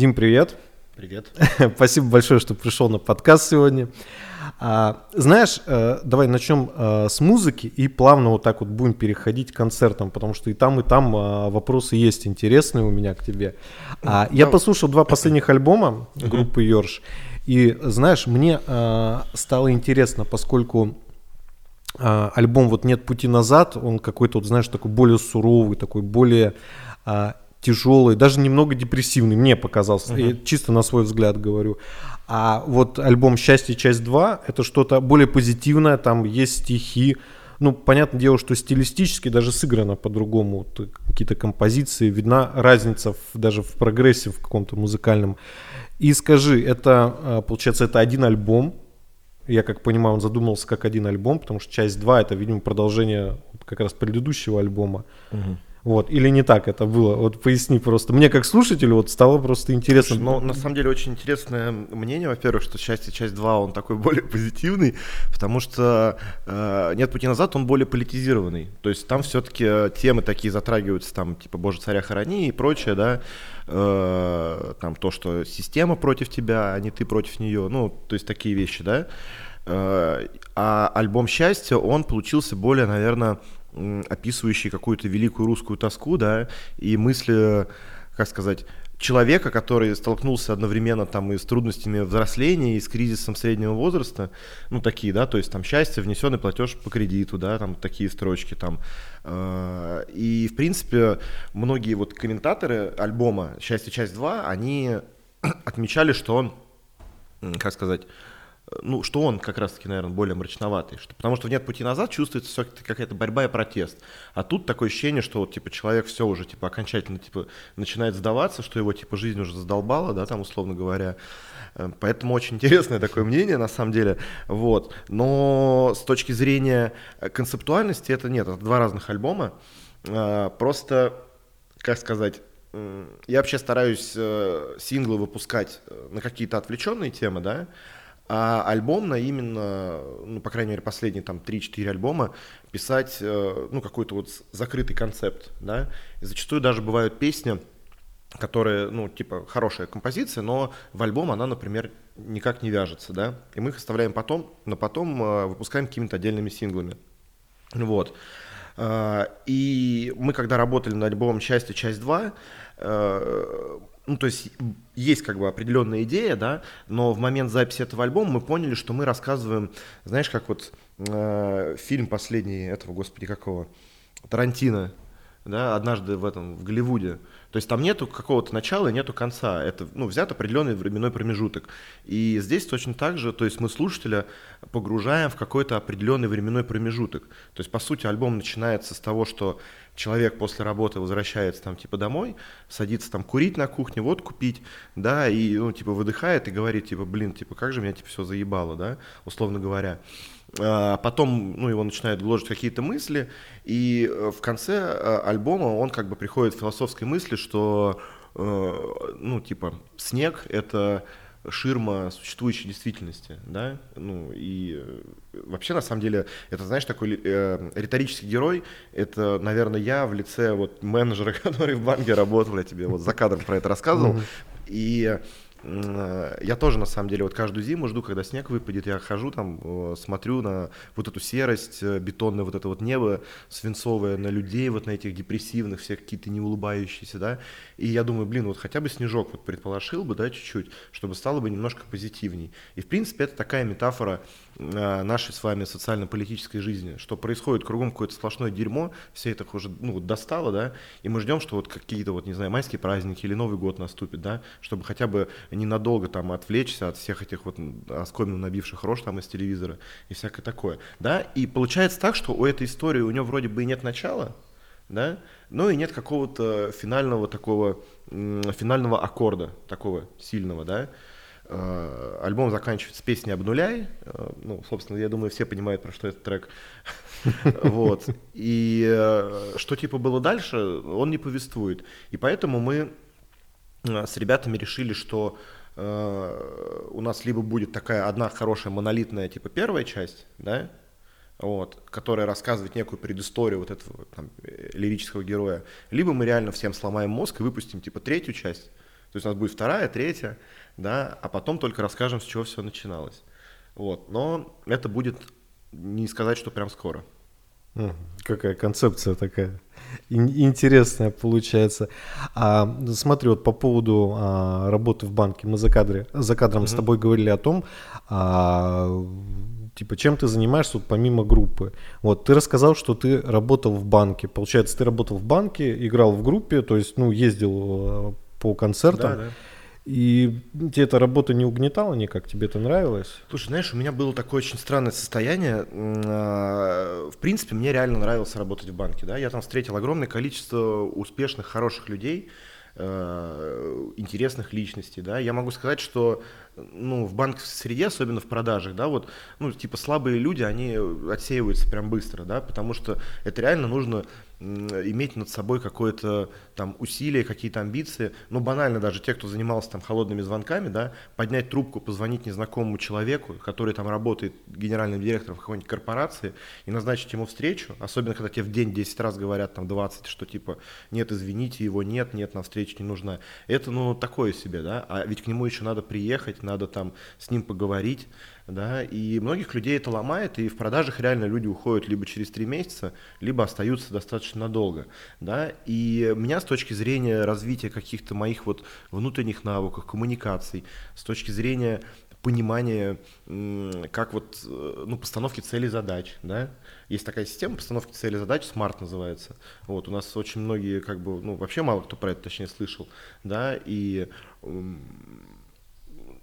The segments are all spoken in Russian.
Дим, привет. Привет. Спасибо большое, что пришел на подкаст сегодня. А, знаешь, э, давай начнем э, с музыки и плавно вот так вот будем переходить к концертам, потому что и там, и там э, вопросы есть интересные у меня к тебе. А, я послушал два последних альбома группы Йорш, и знаешь, мне стало интересно, поскольку альбом вот «Нет пути назад», он какой-то, вот, знаешь, такой более суровый, такой более тяжелый, даже немного депрессивный, мне показался, uh-huh. я чисто на свой взгляд говорю. А вот альбом «Счастье. Часть 2» — это что-то более позитивное, там есть стихи, ну, понятное дело, что стилистически даже сыграно по-другому, вот, какие-то композиции, видна разница в, даже в прогрессе в каком-то музыкальном. И скажи, это, а, получается, это один альбом, я как понимаю, он задумался как один альбом, потому что часть 2 это, видимо, продолжение как раз предыдущего альбома. Угу. Вот, или не так это было? Вот поясни просто. Мне как слушателю вот стало просто интересно. Слушай, ну, на самом деле очень интересное мнение, во-первых, что счастье часть 2, он такой более позитивный, потому что э, «Нет пути назад» он более политизированный. То есть там все-таки темы такие затрагиваются, там, типа «Боже, царя храни» и прочее, да, э, там то, что система против тебя, а не ты против нее, ну, то есть такие вещи, да. Э, а альбом «Счастье», он получился более, наверное, описывающий какую-то великую русскую тоску, да, и мысли, как сказать, человека, который столкнулся одновременно там и с трудностями взросления, и с кризисом среднего возраста, ну такие, да, то есть там счастье, внесенный платеж по кредиту, да, там такие строчки там. Э, и, в принципе, многие вот комментаторы альбома «Счастье. Часть 2», они отмечали, что он, как сказать, ну, что он как раз-таки, наверное, более мрачноватый. Что, потому что «Нет пути назад» чувствуется все-таки какая-то борьба и протест. А тут такое ощущение, что вот, типа, человек все уже, типа, окончательно, типа, начинает сдаваться, что его, типа, жизнь уже задолбала, да, там, условно говоря. Э, поэтому очень интересное такое мнение, на самом деле. Вот. Но с точки зрения э, концептуальности это нет, это два разных альбома. Э, просто, как сказать, я вообще стараюсь синглы выпускать на какие-то отвлеченные темы, да, а альбом на именно, ну, по крайней мере, последние там 3-4 альбома писать, э, ну, какой-то вот закрытый концепт, да. И зачастую даже бывают песни, которые, ну, типа, хорошая композиция, но в альбом она, например, никак не вяжется, да. И мы их оставляем потом, но потом э, выпускаем какими-то отдельными синглами. Вот. Э, и мы, когда работали над альбомом «Счастье. Часть 2», ну, то есть есть как бы определенная идея, да, но в момент записи этого альбома мы поняли, что мы рассказываем, знаешь, как вот э, фильм последний этого, господи, какого, Тарантино, да, однажды в этом, в Голливуде. То есть там нету какого-то начала и нету конца. Это, ну, взят определенный временной промежуток. И здесь точно так же, то есть мы слушателя погружаем в какой-то определенный временной промежуток. То есть, по сути, альбом начинается с того, что человек после работы возвращается там типа домой, садится там курить на кухне, вот купить, да, и ну типа выдыхает и говорит типа, блин, типа как же меня типа все заебало, да, условно говоря. А потом, ну, его начинают гложить какие-то мысли, и э, в конце э, альбома он как бы приходит к философской мысли, что, э, ну, типа, снег — это ширма существующей действительности, да, ну и вообще на самом деле это, знаешь, такой э, риторический герой, это, наверное, я в лице вот менеджера, который в банке работал, я тебе вот за кадром про это рассказывал, и Э, я тоже, на самом деле, вот каждую зиму жду, когда снег выпадет, я хожу там, э, смотрю на вот эту серость, э, бетонное вот это вот небо свинцовое, на людей, вот на этих депрессивных, всех какие-то не улыбающиеся, да, и я думаю, блин, вот хотя бы снежок вот предположил бы, да, чуть-чуть, чтобы стало бы немножко позитивней. И, в принципе, это такая метафора нашей с вами социально-политической жизни, что происходит кругом какое-то сплошное дерьмо, все это уже, ну, достало, да, и мы ждем, что вот какие-то вот, не знаю, майские праздники или Новый год наступит, да, чтобы хотя бы ненадолго там отвлечься от всех этих вот оскомину набивших рож там из телевизора и всякое такое, да, и получается так, что у этой истории у нее вроде бы и нет начала, да, но и нет какого-то финального такого, финального аккорда такого сильного, да, э, альбом заканчивается песней «Обнуляй». Э, ну, собственно, я думаю, все понимают, про что этот трек. Вот. И э, что типа было дальше, он не повествует. И поэтому мы с ребятами решили, что э, у нас либо будет такая одна хорошая монолитная, типа первая часть, да, вот, которая рассказывает некую предысторию вот этого там, лирического героя, либо мы реально всем сломаем мозг и выпустим типа третью часть, То есть у нас будет вторая, третья, да, а потом только расскажем, с чего все начиналось. Вот, но это будет не сказать, что прям скоро. Какая концепция такая интересная получается. А, смотри, вот по поводу а, работы в банке, мы за, кадре, за кадром mm-hmm. с тобой говорили о том, а, типа, чем ты занимаешься вот, помимо группы. Вот, ты рассказал, что ты работал в банке. Получается, ты работал в банке, играл в группе, то есть, ну, ездил э, по концертам. Да, да. И тебе эта работа не угнетала никак? Тебе это нравилось? Слушай, знаешь, у меня было такое очень странное состояние. А, в принципе, мне реально нравилось работать в банке. Да? Я там встретил огромное количество успешных, хороших людей, э, интересных личностей, да, я могу сказать, что ну, в банковской среде, особенно в продажах, да, вот, ну, типа слабые люди, они отсеиваются прям быстро, да, потому что это реально нужно иметь над собой какое-то там усилие, какие-то амбиции, ну банально даже те, кто занимался там холодными звонками, да, поднять трубку, позвонить незнакомому человеку, который там работает генеральным директором какой-нибудь корпорации и назначить ему встречу, особенно когда тебе в день 10 раз говорят там 20, что типа нет, извините, его нет, нет, на встречу не нужна. Это ну такое себе, да, а ведь к нему еще надо приехать, надо там с ним поговорить, да, и многих людей это ломает, и в продажах реально люди уходят либо через три месяца, либо остаются достаточно надолго, да, и меня с точки зрения развития каких-то моих вот внутренних навыков, коммуникаций, с точки зрения понимания, как вот, э, ну, постановки целей задач, да, есть такая система постановки целей задач, SMART называется, вот, у нас очень многие, как бы, ну, вообще мало кто про это, точнее, слышал, да, и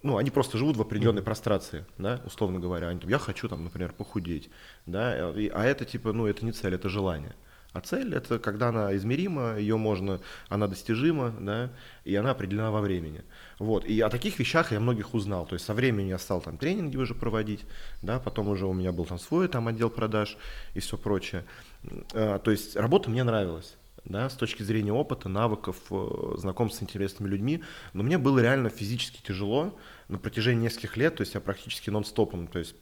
ну, они просто живут в определенной прострации, да, условно говоря. Они, я хочу, там, например, похудеть, да, и, а это типа, ну, это не цель, это желание. А цель это когда она измерима, ее можно, она достижима, да, и она определена во времени. Вот. И о таких вещах я многих узнал. То есть со временем я стал там тренинги уже проводить, да, потом уже у меня был там свой там отдел продаж и все прочее. А, то есть работа мне нравилась да, с точки зрения опыта, навыков, э, знакомств с интересными людьми, но мне было реально физически тяжело на протяжении нескольких лет, то есть я практически нон-стопом, то есть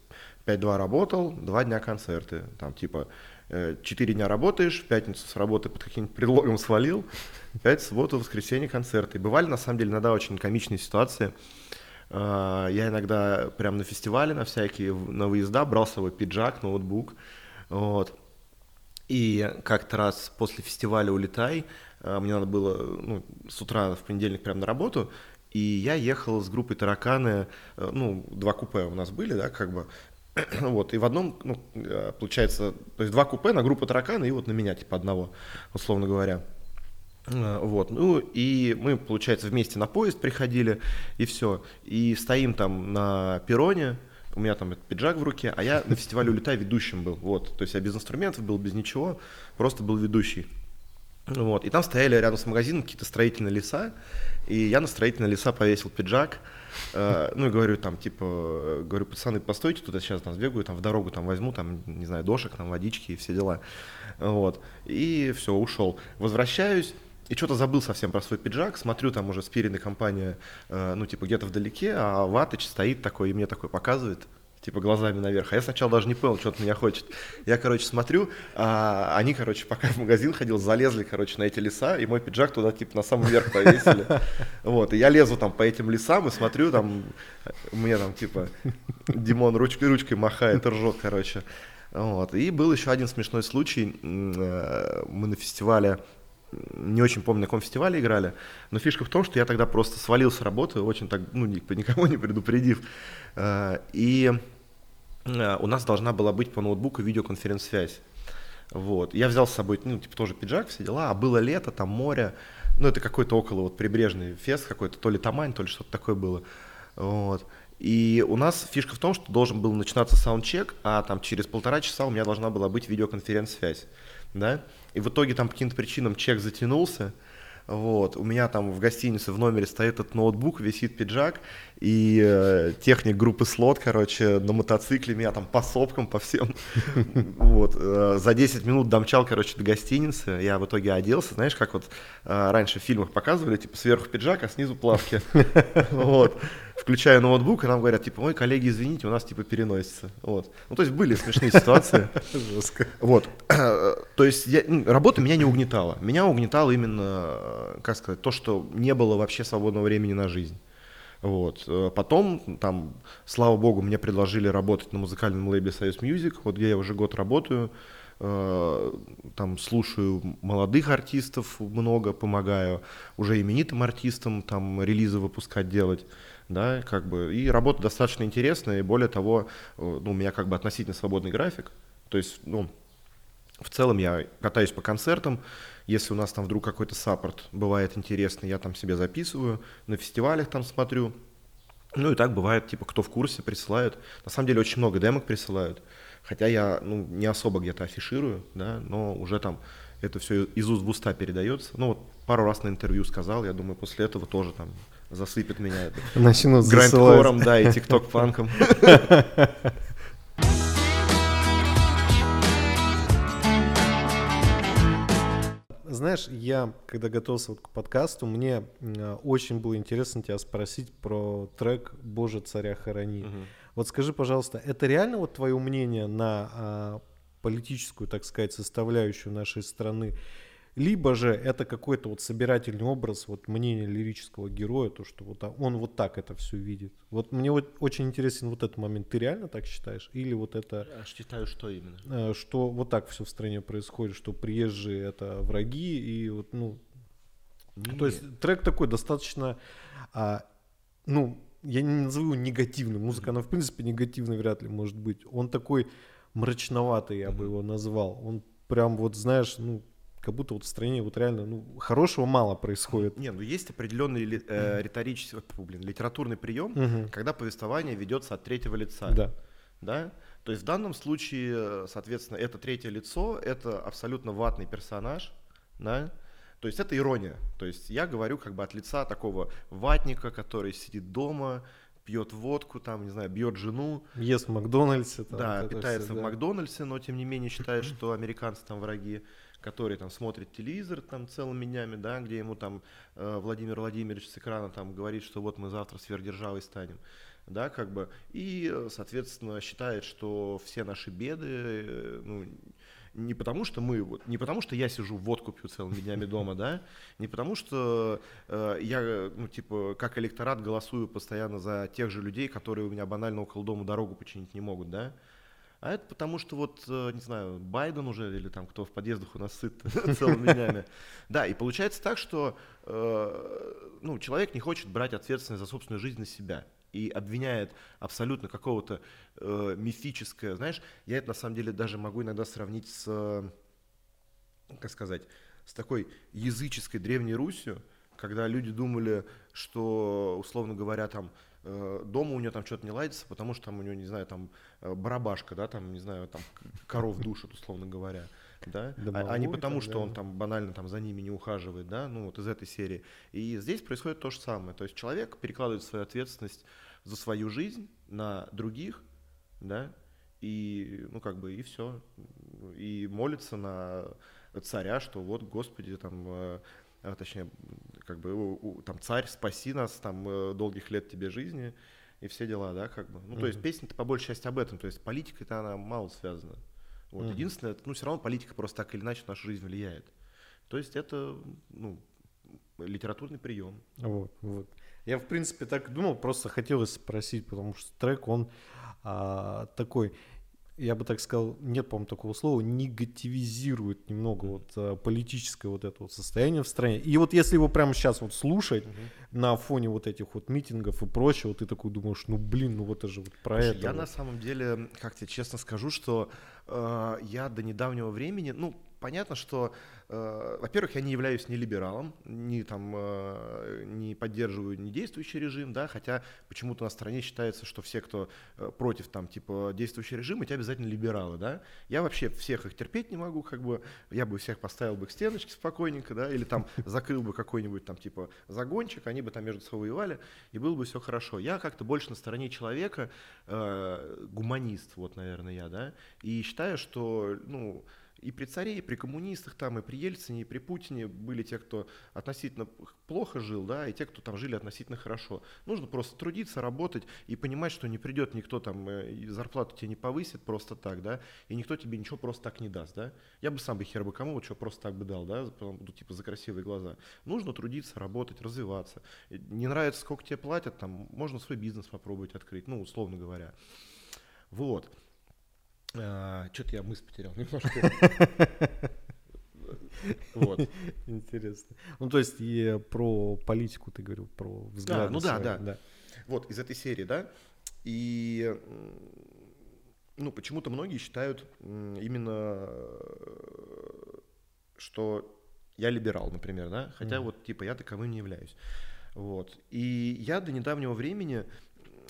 5-2 работал, 2 дня концерты, там типа 4 э, дня работаешь, в пятницу с работы под каким-нибудь предлогом свалил, 5 субботу, воскресенье концерты. Бывали, на самом деле, иногда очень комичные ситуации. Э, я иногда прям на фестивале, на всякие, на выезда брал с собой пиджак, ноутбук, вот, и как-то раз после фестиваля «Улетай» э, мне надо было ну, с утра в понедельник прямо на работу, и я ехал с группой «Тараканы», э, ну, два купе у нас были, да, как бы, вот, и в одном, ну, э, получается, то есть два купе на группу «Тараканы» и вот на меня, типа, одного, условно говоря. Вот, ну и мы, получается, вместе на поезд приходили, и все. И стоим там на перроне, у меня там пиджак в руке, а я на фестивале «Улетай» ведущим был, вот, то есть я без инструментов был, без ничего, просто был ведущий. Вот, и там стояли рядом с магазином какие-то строительные леса, и я на строительные леса повесил пиджак, э, ну и говорю там, типа, говорю, пацаны, постойте, тут я сейчас там сбегаю, там в дорогу там возьму, там, не знаю, дошек, там водички и все дела, вот, и все, ушел. Возвращаюсь, и что-то забыл совсем про свой пиджак, смотрю, там уже спиренная компания, э, ну, типа, где-то вдалеке, а Ватыч стоит такой, и мне такой показывает, типа, глазами наверх. А я сначала даже не понял, что он меня хочет. Я, короче, смотрю, а они, короче, пока в магазин ходил, залезли, короче, на эти леса, и мой пиджак туда, типа, на самый верх повесили. Вот, и я лезу там по этим лесам и смотрю, там, мне там, типа, Димон ручкой, ручкой махает, ржет, короче. Вот. И был еще один смешной случай. Э, мы на фестивале не очень помню, на каком фестивале играли, но фишка в том, что я тогда просто свалил с работы, очень так, ну, никого не предупредив. Э, и э, у нас должна была быть по ноутбуку видеоконференц-связь. Вот. Я взял с собой, ну, типа, тоже пиджак, все дела, а было лето, там море, ну, это какой-то около вот прибрежный фест какой-то, то ли Тамань, то ли что-то такое было. Вот. И у нас фишка в том, что должен был начинаться саундчек, а там через полтора часа у меня должна была быть видеоконференц-связь, да, и в итоге там по каким-то причинам чек затянулся, вот, у меня там в гостинице в номере стоит этот ноутбук, висит пиджак, и э, техник группы слот, короче, на мотоцикле меня там по сопкам, по всем. Вот, э, за 10 минут домчал, короче, до гостиницы, я в итоге оделся, знаешь, как вот э, раньше в фильмах показывали, типа сверху пиджак, а снизу плавки. Вот. Включаю ноутбук, и нам говорят, типа, ой, коллеги, извините, у нас, типа, переносится. Вот. Ну, то есть были смешные ситуации. Жестко. Вот. То есть я, ну, работа меня не угнетала. Меня угнетало именно, как сказать, то, что не было вообще свободного времени на жизнь. Вот. Потом, там, слава богу, мне предложили работать на музыкальном лейбле Союз Music, вот где я уже год работаю. Э, там слушаю молодых артистов много, помогаю уже именитым артистам там релизы выпускать делать, да, как бы, и работа достаточно интересная, и более того, э, ну, у меня как бы относительно свободный график, то есть, ну, в целом я катаюсь по концертам, если у нас там вдруг какой-то support бывает интересный, я там себе записываю, на фестивалях там смотрю, ну и так бывает, типа, кто в курсе, присылают. На самом деле очень много демок присылают. Хотя я ну, не особо где-то афиширую, да, но уже там это все из уст в уста передается. Ну вот пару раз на интервью сказал, я думаю, после этого тоже там засыпет меня Начнут грандкором, да, и тикток-панком. Знаешь, я, когда готовился вот к подкасту, мне очень было интересно тебя спросить про трек «Боже, царя хорони». Угу. Вот скажи, пожалуйста, это реально вот твое мнение на а, политическую, так сказать, составляющую нашей страны? Либо же это какой-то вот собирательный образ, вот мнение лирического героя, то, что вот он вот так это все видит. Вот мне вот очень интересен вот этот момент. Ты реально так считаешь? Или вот это... Я считаю, что именно? Э, что вот так все в стране происходит, что приезжие это враги, и вот, ну... Нет. То есть трек такой достаточно, а, ну, я не назову негативным. Музыка, она в принципе негативной вряд ли может быть. Он такой мрачноватый, я бы его назвал. Он прям вот, знаешь, ну, как будто вот в стране вот реально, ну, хорошего мало происходит. Не, ну есть определенный э, риторический, блин, литературный прием, угу. когда повествование ведется от третьего лица. Да. Да? То есть в данном случае, соответственно, это третье лицо, это абсолютно ватный персонаж, да, то есть это ирония. То есть я говорю как бы от лица такого ватника, который сидит дома, пьет водку, там, не знаю, бьет жену. Ест в Макдональдсе. Там, да, питается все, в да. Макдональдсе, но тем не менее считает, что американцы там враги, которые там смотрят телевизор там целыми днями, да, где ему там э, Владимир Владимирович с экрана там говорит, что вот мы завтра сверхдержавой станем да, как бы, и, соответственно, считает, что все наши беды, э, ну, не потому что мы, вот, не потому что я сижу водку пью целыми днями дома, да, не потому что э, я, ну, типа, как электорат голосую постоянно за тех же людей, которые у меня банально около дома дорогу починить не могут, да, а это потому что вот, э, не знаю, Байден уже или там кто в подъездах у нас сыт целыми днями. Да, и получается так, что э, ну, человек не хочет брать ответственность за собственную жизнь на себя и обвиняет абсолютно какого-то э, мифическое, знаешь, я это на самом деле даже могу иногда сравнить с, как сказать, с такой языческой древней Русью, когда люди думали, что, условно говоря, там э, дома у нее там что-то не ладится, потому что там у нее, не знаю, там э, барабашка, да, там, не знаю, там коров душат, условно говоря да, а, а не потому, что да. он там банально там за ними не ухаживает, да, ну вот из этой серии. И здесь происходит то же самое, то есть человек перекладывает свою ответственность за свою жизнь на других, да, и, ну, как бы, и все. И молится на царя, что вот, Господи, там, э, а, точнее, как бы, там, царь, спаси нас, там, э, долгих лет тебе жизни, и все дела, да, как бы. Ну, mm-hmm. то есть песня-то по большей части об этом, то есть политика-то она мало связана. Вот. Mm-hmm. Единственное, ну, все равно политика просто так или иначе в нашу жизнь влияет. То есть это, ну, литературный прием. Вот, вот. Я, в принципе, так думал, просто хотелось спросить, потому что трек, он а, такой, я бы так сказал, нет, по-моему, такого слова, негативизирует немного вот а, политическое вот это вот состояние в стране. И вот если его прямо сейчас вот слушать угу. на фоне вот этих вот митингов и прочего, ты такой думаешь, ну блин, ну вот это же вот про Слушай, это. Я вот. на самом деле, как тебе честно скажу, что э, я до недавнего времени, ну, понятно, что, э, во-первых, я не являюсь ни либералом, ни там э, не поддерживаю не действующий режим, да, хотя почему-то на стране считается, что все, кто э, против там типа действующий режим, эти обязательно либералы, да. Я вообще всех их терпеть не могу, как бы я бы всех поставил бы к стеночке спокойненько, да, или там закрыл бы какой-нибудь там типа загончик, они бы там между собой воевали, и было бы все хорошо. Я как-то больше на стороне человека, э, гуманист, вот, наверное, я, да, и считаю, что, ну, и при царе, и при коммунистах, там, и при Ельцине, и при Путине были те, кто относительно плохо жил, да, и те, кто там жили относительно хорошо. Нужно просто трудиться, работать и понимать, что не придет никто там, э, зарплату тебе не повысит просто так, да, и никто тебе ничего просто так не даст, да. Я бы сам бы хер бы кому вот что просто так бы дал, да, ну, типа за красивые глаза. Нужно трудиться, работать, развиваться. Не нравится, сколько тебе платят, там, можно свой бизнес попробовать открыть, ну, условно говоря. Вот. А, Что-то я мысль потерял немножко. Вот. Интересно. Ну, то есть и про политику ты говорил, про взгляды. Да, ну да, да, да. Вот, из этой серии, да. И ну, почему-то многие считают именно, что я либерал, например, да, хотя mm. вот, типа, я таковым не являюсь. Вот. И я до недавнего времени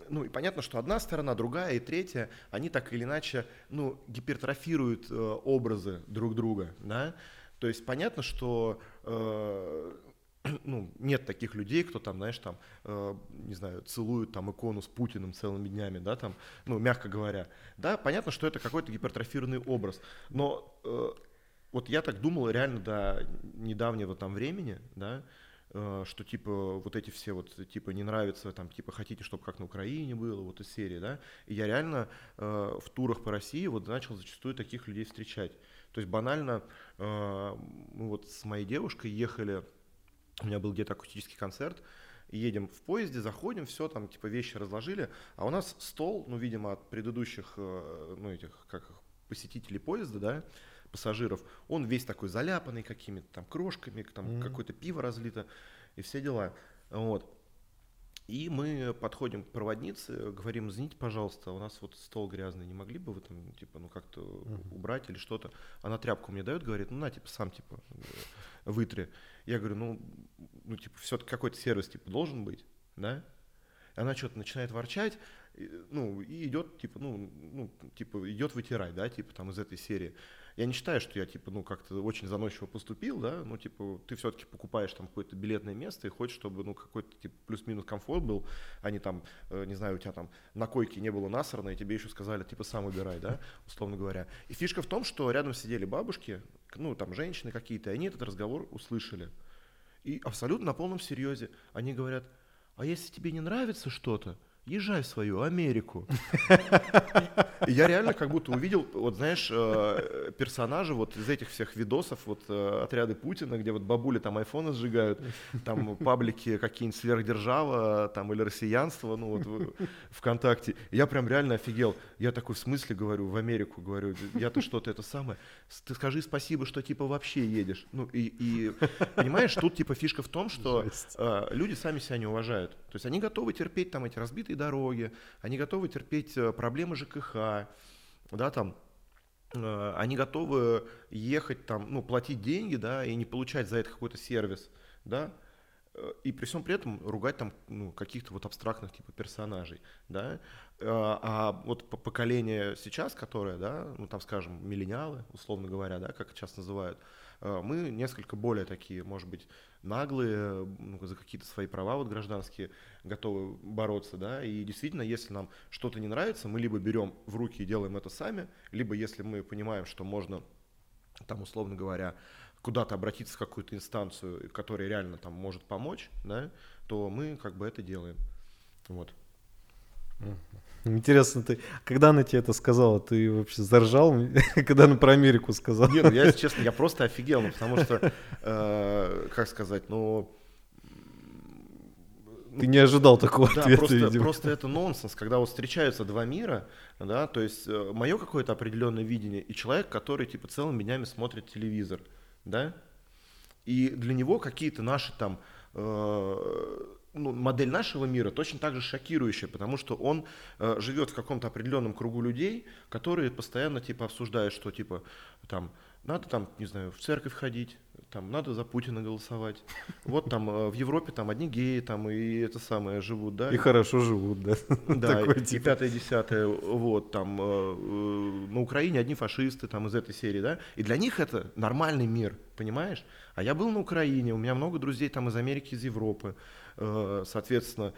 ну и понятно, что одна сторона, другая и третья, они так или иначе, ну, гипертрофируют э, образы друг друга, да. То есть понятно, что э, ну, нет таких людей, кто там, знаешь, там, э, не знаю, целуют там икону с Путиным целыми днями, да, там, ну, мягко говоря. Да, понятно, что это какой-то гипертрофированный образ, но э, вот я так думал реально до недавнего там времени, да, что типа вот эти все вот типа не нравится, там типа хотите, чтобы как на Украине было, вот из серии, да, и я реально э, в турах по России вот начал зачастую таких людей встречать. То есть банально э, мы вот с моей девушкой ехали, у меня был где-то акустический концерт, едем в поезде, заходим, все, там, типа, вещи разложили, а у нас стол, ну, видимо, от предыдущих, э, ну, этих, как посетителей поезда, да, пассажиров, он весь такой заляпанный какими-то там крошками, там mm-hmm. какое-то пиво разлито и все дела. Вот. И мы подходим к проводнице, говорим, извините, пожалуйста, у нас вот стол грязный, не могли бы вы там, типа, ну как-то uh-huh. убрать или что-то? Она тряпку мне дает, говорит, ну на, типа, сам, типа, вытри. Я говорю, ну, ну типа, все-таки какой-то сервис, типа, должен быть, да? Она что-то начинает ворчать, ну, и идет, типа, ну, ну, типа, идет вытирать, да, типа, там, из этой серии. Я не считаю, что я, типа, ну, как-то очень заносчиво поступил, да, ну, типа, ты все-таки покупаешь там какое-то билетное место и хочешь, чтобы, ну, какой-то, типа, плюс-минус комфорт был, а не там, э, не знаю, у тебя там на койке не было насрано, и тебе еще сказали, типа, сам убирай, да, условно говоря. И фишка в том, что рядом сидели бабушки, ну, там, женщины какие-то, и они этот разговор услышали. И абсолютно на полном серьезе они говорят, а если тебе не нравится что-то, езжай в свою Америку. И я реально как будто увидел, вот знаешь, э, персонажа вот из этих всех видосов, вот э, отряды Путина, где вот бабули там айфоны сжигают, там паблики какие-нибудь сверхдержава, там или россиянство, ну вот ВКонтакте. Я прям реально офигел. Я такой в смысле говорю, в Америку говорю, я-то что-то это самое. Ты скажи спасибо, что типа вообще едешь. Ну и, и понимаешь, тут типа фишка в том, что э, люди сами себя не уважают. То есть они готовы терпеть там эти разбитые дороги, они готовы терпеть э, проблемы ЖКХ, да, там, э, они готовы ехать там, ну, платить деньги, да, и не получать за это какой-то сервис, да, э, и при всем при этом ругать там ну, каких-то вот абстрактных типа персонажей, да, а вот поколение сейчас, которое, да, ну там, скажем, миллениалы, условно говоря, да, как сейчас называют, мы несколько более такие, может быть, наглые, ну, за какие-то свои права вот гражданские готовы бороться, да, и действительно, если нам что-то не нравится, мы либо берем в руки и делаем это сами, либо если мы понимаем, что можно, там, условно говоря, куда-то обратиться в какую-то инстанцию, которая реально там может помочь, да, то мы как бы это делаем. Вот. Интересно, ты, когда она тебе это сказала, ты вообще заржал, когда она про Америку сказала? Нет, ну я, если честно, я просто офигел, ну, потому что, э, как сказать, ну... Ты не ожидал такого да, ответа, просто, видимо. просто это нонсенс, когда вот встречаются два мира, да, то есть э, мое какое-то определенное видение и человек, который типа целыми днями смотрит телевизор, да, и для него какие-то наши там э, ну, модель нашего мира точно так же шокирующая, потому что он э, живет в каком-то определенном кругу людей, которые постоянно типа обсуждают, что типа там надо там, не знаю, в церковь ходить, там надо за Путина голосовать. Вот там э, в Европе там одни геи там и это самое живут, да. И хорошо живут, да. Да, Такой, и типа. пятое, десятое, вот там э, э, на Украине одни фашисты там из этой серии, да. И для них это нормальный мир, понимаешь? А я был на Украине, у меня много друзей там из Америки, из Европы. Э, соответственно,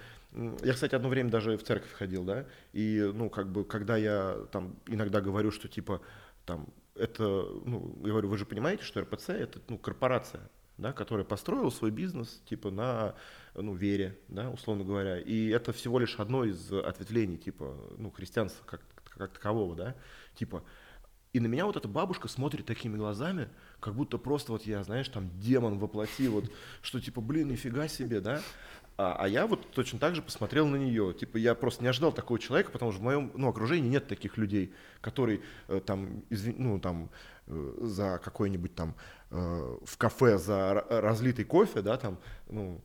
я, кстати, одно время даже в церковь ходил, да, и, ну, как бы, когда я там иногда говорю, что, типа, там, это, ну, я говорю, вы же понимаете, что РПЦ это, ну, корпорация, да, которая построила свой бизнес, типа, на, ну, вере, да, условно говоря, и это всего лишь одно из ответвлений, типа, ну, христианства как, как такового, да, типа, и на меня вот эта бабушка смотрит такими глазами, как будто просто вот я, знаешь, там демон воплоти, вот, что типа, блин, нифига себе, да? А, а я вот точно так же посмотрел на нее. Типа я просто не ожидал такого человека, потому что в моем ну, окружении нет таких людей, которые э, там, извин, ну, там э, за какой-нибудь там э, в кафе за разлитый кофе, да, там, ну,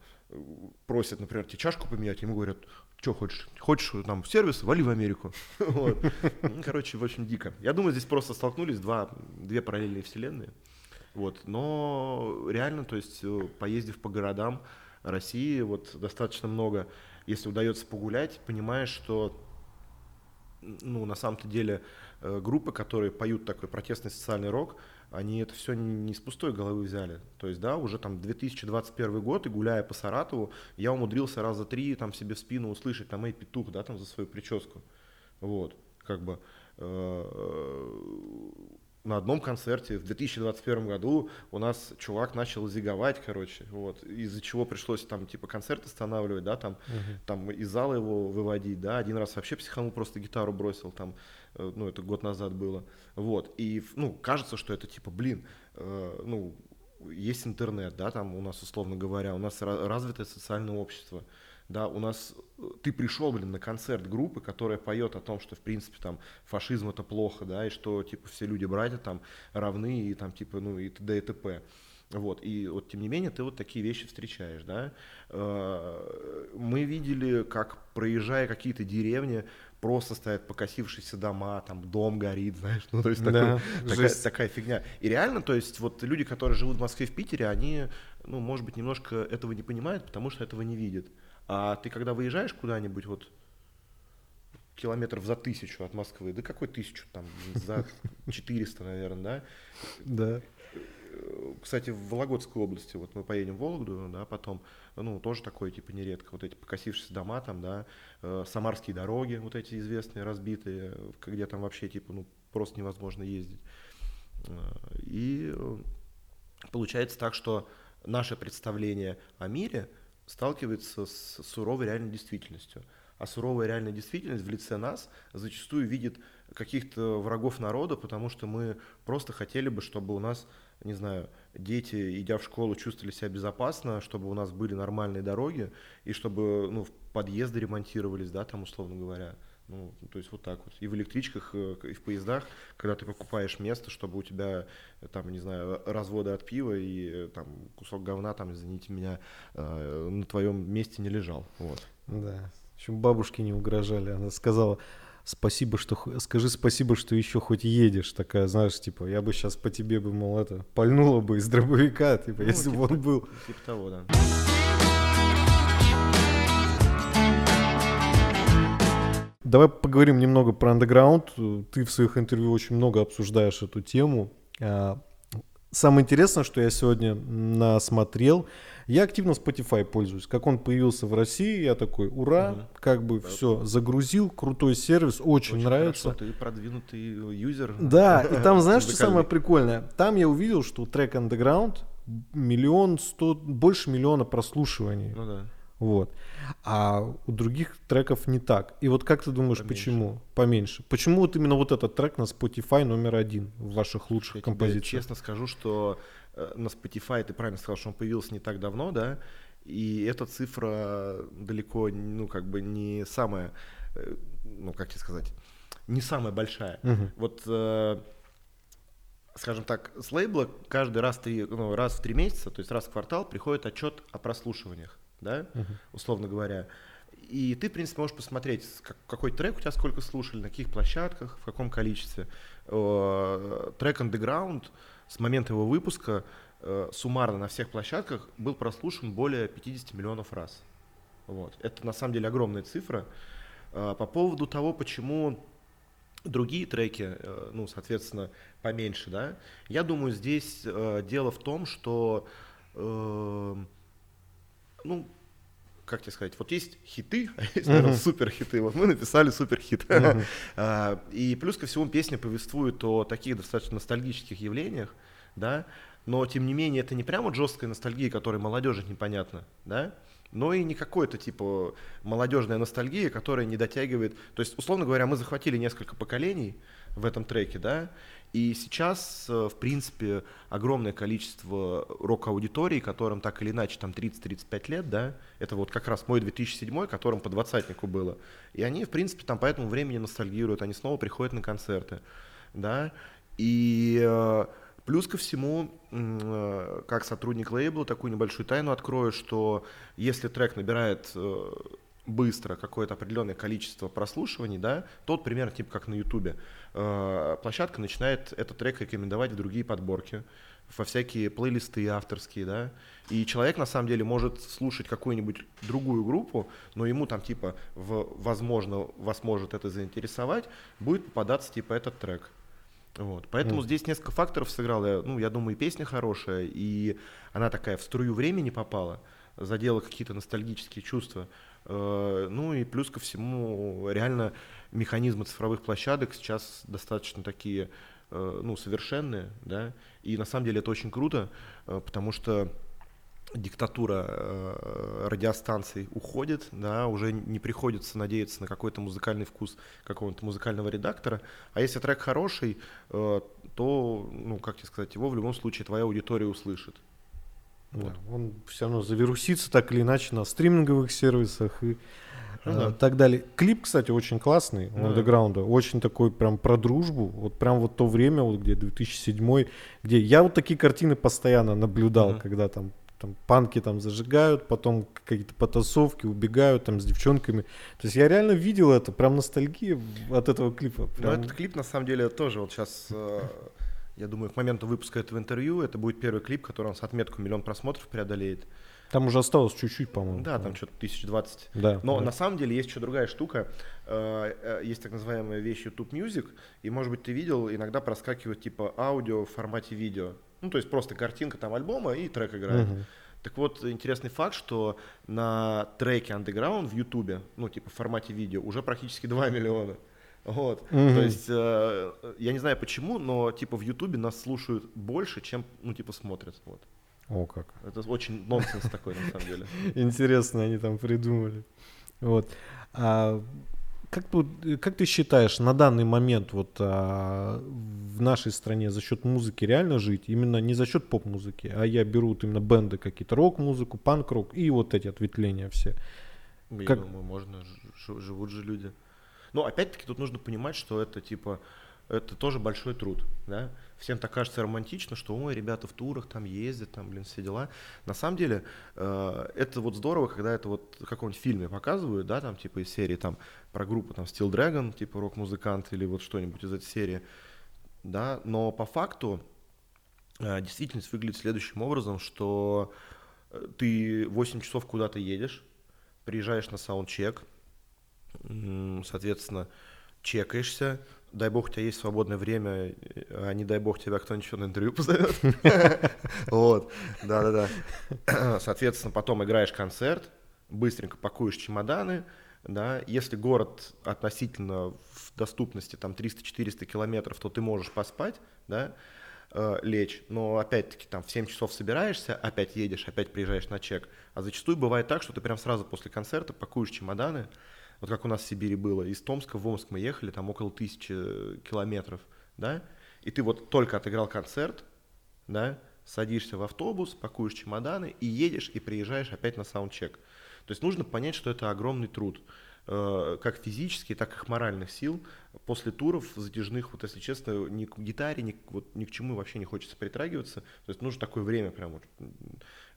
просят, например, тебе чашку поменять, ему говорят, что хочешь, хочешь там в сервис, вали в Америку. Ну, короче, общем, дико. Я думаю, здесь просто столкнулись два, две параллельные вселенные. Вот. Но реально, то есть, э, поездив по городам, России вот достаточно много, если удается погулять, понимаешь, что ну, на самом-то деле э, группы, которые поют такой протестный социальный рок, они это все не с пустой головы взяли. То есть, да, уже там 2021 год, и гуляя по Саратову, я умудрился раза три там себе в спину услышать там «Эй, петух», да, там за свою прическу. Вот, как бы э, на одном концерте в 2021 году у нас чувак начал зиговать, короче, вот, из-за чего пришлось там типа концерт останавливать, да, там, uh-huh. там из зала его выводить, да, один раз вообще психанул, просто гитару бросил, там, э, ну, это год назад было, вот, и, ну, кажется, что это типа, блин, э, ну, есть интернет, да, там у нас, условно говоря, у нас развитое социальное общество, да, у нас э, ты пришел, блин, на концерт группы, которая поет о том, что в принципе там фашизм это плохо, да, и что типа все люди братья там равны и там типа ну и т.д. и т.п. Вот, и вот тем не менее ты вот такие вещи встречаешь, да. Э, мы видели, как проезжая какие-то деревни, просто стоят покосившиеся дома, там дом горит, знаешь, ну то есть да, такой, такая, такая фигня. И реально, то есть вот люди, которые живут в Москве, в Питере, они, ну, может быть, немножко этого не понимают, потому что этого не видят. А ты когда выезжаешь куда-нибудь, вот километров за тысячу от Москвы, да какой тысячу, там, за 400, наверное, да? Да. Кстати, в Вологодской области, вот мы поедем в Вологду, да, потом, ну, тоже такое, типа, нередко, вот эти покосившиеся дома там, да, э, самарские дороги, вот эти известные, разбитые, где там вообще, типа, ну, просто невозможно ездить. Э, и э, получается так, что наше представление о мире – сталкивается с суровой реальной действительностью. А суровая реальная действительность в лице нас зачастую видит каких-то врагов народа, потому что мы просто хотели бы, чтобы у нас, не знаю, дети, идя в школу, чувствовали себя безопасно, чтобы у нас были нормальные дороги, и чтобы ну, подъезды ремонтировались, да, там, условно говоря. Ну, то есть вот так вот. И в электричках, э, и в поездах, когда ты покупаешь место, чтобы у тебя, э, там, не знаю, разводы от пива и э, там кусок говна, там, извините меня, на твоем месте не лежал. Вот. Да. В общем, бабушке не угрожали. Она сказала, спасибо, что скажи спасибо, что еще хоть едешь. Такая, знаешь, типа, я бы сейчас по тебе бы, мол, это, пальнула бы из дробовика, типа, ну, если типа, бы он был. Типа того, да. Давай поговорим немного про андеграунд. Ты в своих интервью очень много обсуждаешь эту тему. А, самое интересное, что я сегодня насмотрел, я активно Spotify пользуюсь. Как он появился в России, я такой, ура, угу. как бы да. все, загрузил, крутой сервис, очень, очень нравится. Хорошо, ты продвинутый юзер. Да, и там знаешь, что самое прикольное? Там я увидел, что трек Underground миллион сто, больше миллиона прослушиваний. Ну да. Вот. А у других треков не так. И вот как ты думаешь, Поменьше. почему? Поменьше. Почему вот именно вот этот трек на Spotify номер один в ваших лучших Я композициях? Тебе честно скажу, что э, на Spotify ты правильно сказал, что он появился не так давно, да, и эта цифра далеко, ну, как бы не самая, э, ну, как тебе сказать, не самая большая. Угу. Вот э, скажем так, с лейбла каждый раз, три, ну, раз в три месяца, то есть раз в квартал приходит отчет о прослушиваниях да, uh-huh. условно говоря. И ты, в принципе, можешь посмотреть, какой трек у тебя сколько слушали, на каких площадках, в каком количестве. Трек Underground с момента его выпуска э, суммарно на всех площадках был прослушан более 50 миллионов раз. Вот. Это на самом деле огромная цифра. Э, по поводу того, почему другие треки, э, ну, соответственно, поменьше, да, я думаю, здесь дело в том, что ну, как тебе сказать, вот есть хиты, а есть, наверное, супер хиты. Вот мы написали супер хит. А, и плюс ко всему песня повествует о таких достаточно ностальгических явлениях, да, но тем не менее это не прямо жесткая ностальгия, которая молодежи непонятна, да, но и не какой-то типа молодежная ностальгия, которая не дотягивает. То есть, условно говоря, мы захватили несколько поколений в этом треке, да, и сейчас, э, в принципе, огромное количество рок-аудиторий, которым так или иначе там 30-35 лет, да, это вот как раз мой 2007, которым по двадцатнику было. И они, в принципе, там по этому времени ностальгируют, они снова приходят на концерты, да, и э, Плюс ко всему, э, как сотрудник лейбла, такую небольшую тайну открою, что если трек набирает быстро какое-то определенное количество прослушиваний, да, тот примерно типа как на Ютубе. Э, площадка начинает этот трек рекомендовать в другие подборки, во всякие плейлисты авторские, да, и человек на самом деле может слушать какую-нибудь другую группу, но ему там типа, в, возможно, вас может это заинтересовать, будет попадаться типа этот трек. Вот. Поэтому mm. здесь несколько факторов сыграло. Ну, я думаю, и песня хорошая, и она такая в струю времени попала, задела какие-то ностальгические чувства. Э, ну и плюс ко всему, реально механизмы цифровых площадок сейчас достаточно такие, э, ну, совершенные, да, и на самом деле это очень круто, э, потому что диктатура радиостанций уходит, да, уже не приходится надеяться на какой-то музыкальный вкус какого-то музыкального редактора. А если трек хороший, то, ну, как тебе сказать, его в любом случае твоя аудитория услышит. Вот. Да, он все равно завирусится так или иначе на стриминговых сервисах и ну, э, да. так далее. Клип, кстати, очень классный у андеграунда, очень такой прям про дружбу, вот прям вот то время, вот где 2007, где я вот такие картины постоянно наблюдал, mm когда там там панки там зажигают, потом какие-то потасовки, убегают там с девчонками. То есть я реально видел это, прям ностальгия от этого клипа. Прям... Ну, этот клип на самом деле тоже вот сейчас я думаю, к моменту выпуска этого интервью это будет первый клип, который он с отметку миллион просмотров преодолеет. Там уже осталось чуть-чуть, по-моему. Да, там что-то 1020. Да, Но да. на самом деле есть еще другая штука. Э, э, есть так называемая вещь YouTube Music, и, может быть, ты видел, иногда проскакивает типа аудио в формате видео. Ну, то есть просто картинка там альбома и трек играет. Угу. Так вот, интересный факт, что на треке Underground в YouTube, ну, типа в формате видео, уже практически 2 миллиона. Вот. Угу. То есть, э, я не знаю почему, но типа в Ютубе нас слушают больше, чем, ну, типа, смотрят. Вот. О, как. Это очень нонсенс такой, на самом деле. Интересно, они там придумали. Вот. А, как, как ты считаешь, на данный момент вот а, в нашей стране за счет музыки реально жить? Именно не за счет поп-музыки, а я беру вот именно бенды какие-то, рок-музыку, панк-рок и вот эти ответвления все. Я как... думаю, можно, живут же люди. Но опять-таки тут нужно понимать, что это типа это тоже большой труд, да. Всем так кажется романтично, что, ой, ребята в турах там ездят, там, блин, все дела. На самом деле, э, это вот здорово, когда это вот в каком-нибудь фильме показывают, да, там, типа из серии, там, про группу, там, Steel Dragon, типа рок-музыкант или вот что-нибудь из этой серии, да, но по факту э, действительность выглядит следующим образом, что э, ты 8 часов куда-то едешь, приезжаешь на саундчек, соответственно, чекаешься, дай бог у тебя есть свободное время, а не дай бог тебя кто-нибудь еще на интервью позовет. Вот, да-да-да. Соответственно, потом играешь концерт, быстренько пакуешь чемоданы, да, если город относительно в доступности там 300-400 километров, то ты можешь поспать, да, э, лечь, но опять-таки там в 7 часов собираешься, опять едешь, опять приезжаешь на чек, а зачастую бывает так, что ты прям сразу после концерта пакуешь чемоданы, вот как у нас в Сибири было, из Томска в Омск мы ехали, там около тысячи километров, да, и ты вот только отыграл концерт, да, садишься в автобус, пакуешь чемоданы и едешь и приезжаешь опять на саундчек. То есть нужно понять, что это огромный труд, как физический, так и моральных сил. После туров затяжных, вот если честно, ни к гитаре, ни, вот, ни к чему вообще не хочется притрагиваться. То есть нужно такое время прям вот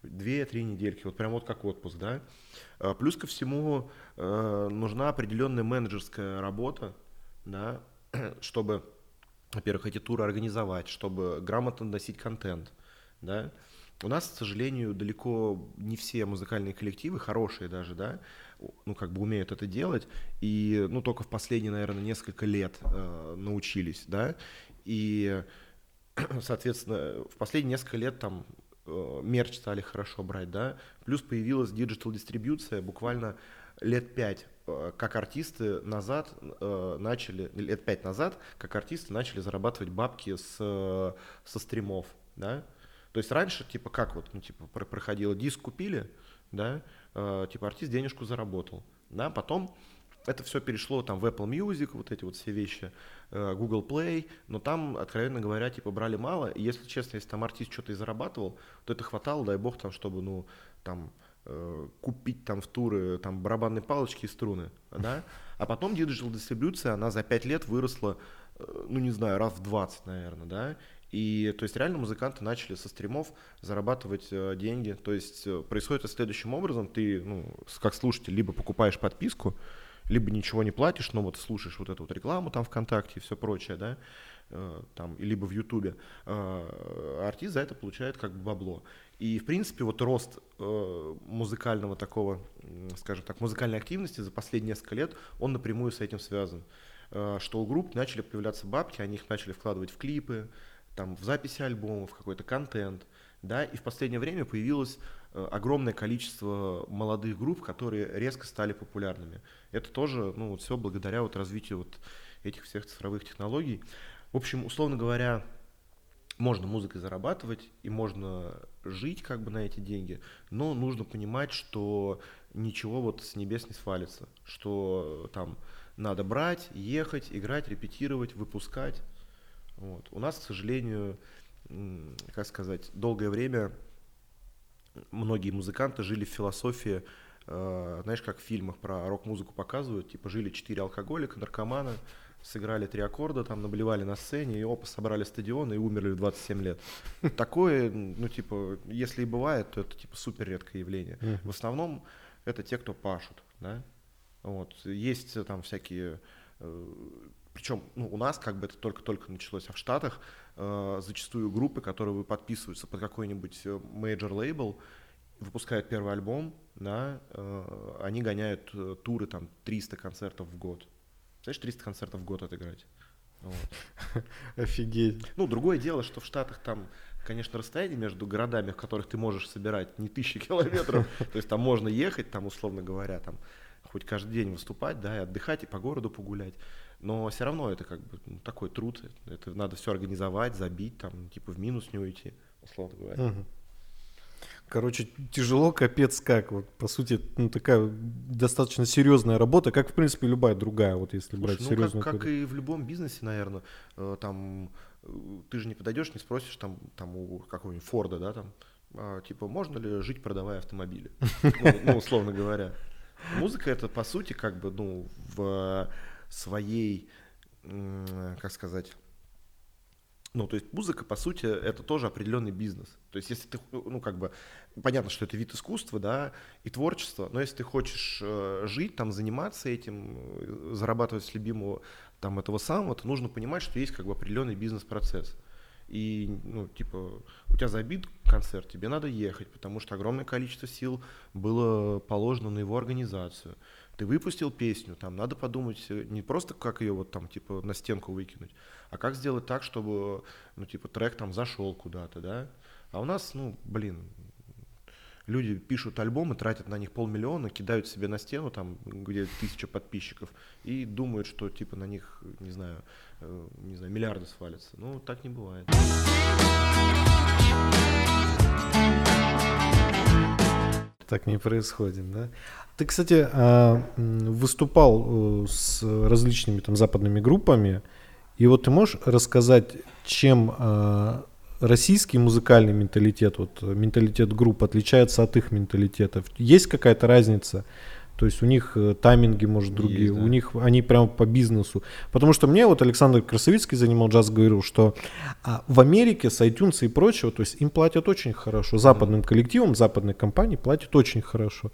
две-три недельки, вот прям вот как отпуск, да. А, плюс ко всему э, нужна определенная менеджерская работа, да, чтобы, во-первых, эти туры организовать, чтобы грамотно носить контент, да. У нас, к сожалению, далеко не все музыкальные коллективы, хорошие даже, да, ну, как бы умеют это делать, и, ну, только в последние, наверное, несколько лет э, научились, да, и, соответственно, в последние несколько лет там э, мерч стали хорошо брать, да, плюс появилась digital дистрибьюция. Буквально лет пять э, как артисты назад э, начали, лет пять назад, как артисты начали зарабатывать бабки с, э, со стримов, да, то есть раньше, типа, как вот, ну, типа, проходило, диск купили, да, э, типа, артист денежку заработал, да, потом это все перешло там в Apple Music, вот эти вот все вещи, э, Google Play, но там, откровенно говоря, типа брали мало. И если честно, если там артист что-то и зарабатывал, то это хватало, дай бог, там, чтобы, ну, там, э, купить там в туры там барабанные палочки и струны, да. А потом digital дистрибьюция, она за 5 лет выросла, э, ну, не знаю, раз в 20, наверное, да. И то есть реально музыканты начали со стримов зарабатывать э, деньги. То есть э, происходит это следующим образом. Ты, ну, как слушатель, либо покупаешь подписку, либо ничего не платишь, но вот слушаешь вот эту вот рекламу там ВКонтакте и все прочее, да, э, там, либо в Ютубе, э, артист за это получает как бы бабло. И, в принципе, вот рост э, музыкального такого, скажем так, музыкальной активности за последние несколько лет, он напрямую с этим связан. Что у групп начали появляться бабки, они их начали вкладывать в клипы, там, в записи альбомов, какой-то контент, да, и в последнее время появилось Э, огромное количество молодых групп, которые резко стали популярными. Это тоже, ну, вот все благодаря вот развитию вот этих всех цифровых технологий. В общем, условно говоря, можно музыкой зарабатывать и можно жить как бы на эти деньги, но нужно понимать, что ничего вот с небес не свалится, что там надо брать, ехать, играть, репетировать, выпускать. Вот. У нас, к сожалению, как сказать, долгое время многие музыканты жили в философии, э, знаешь, как в фильмах про рок-музыку показывают, типа жили четыре алкоголика, наркомана, сыграли три аккорда, там наблевали на сцене, и опа, собрали стадион и умерли в 27 лет. Такое, ну, типа, если и бывает, то это, типа, супер редкое явление. В основном это те, кто пашут, да. Вот. Есть там всякие э, причем ну, у нас как бы это только-только началось, а в Штатах э, зачастую группы, которые подписываются под какой-нибудь major лейбл, выпускают первый альбом, да, э, они гоняют э, туры там 300 концертов в год. Знаешь, 300 концертов в год отыграть. Вот. Офигеть. Ну, другое дело, что в Штатах там, конечно, расстояние между городами, в которых ты можешь собирать не тысячи километров, то есть там можно ехать, там, условно говоря, там, хоть каждый день выступать, да, и отдыхать, и по городу погулять. Но все равно это как бы ну, такой труд. Это надо все организовать, забить, там, типа в минус не уйти, условно говоря. Угу. Короче, тяжело, капец как. Вот, по сути, ну, такая достаточно серьезная работа, как, в принципе, любая другая, вот если Слушай, брать ну, серьезную. Как, как и в любом бизнесе, наверное, э, там, э, ты же не подойдешь, не спросишь там, там у какого-нибудь Форда, да, там, а, типа, можно ли жить, продавая автомобили? Ну, ну, условно говоря. Музыка это, по сути, как бы, ну, в своей, как сказать, ну, то есть музыка, по сути, это тоже определенный бизнес. То есть если ты, ну, как бы, понятно, что это вид искусства, да, и творчества, но если ты хочешь э, жить, там, заниматься этим, э, зарабатывать с любимого, там, этого самого, то нужно понимать, что есть, как бы, определенный бизнес-процесс. И, ну, типа, у тебя забит концерт, тебе надо ехать, потому что огромное количество сил было положено на его организацию ты выпустил песню, там надо подумать э, не просто как ее вот там типа на стенку выкинуть, а как сделать так, чтобы ну типа трек там зашел куда-то, да? А у нас, ну, блин, люди пишут альбомы, тратят на них полмиллиона, кидают себе на стену там, где тысяча подписчиков, и думают, что типа на них, не знаю, э, не знаю, миллиарды свалятся. Ну, так не бывает. Так не происходит, да? Ты, кстати, а, выступал э, с различными там западными группами, и вот ты можешь рассказать, чем а, российский музыкальный менталитет, вот менталитет групп отличается от их менталитетов? Есть какая-то разница? То есть у них э, тайминги, может, другие, Есть, да. у них они прямо по бизнесу. Потому что мне вот Александр Красовицкий занимал джаз, говорил, что а, в Америке с iTunes и прочего, то есть им платят очень хорошо, западным коллективам, западной компании платят очень хорошо.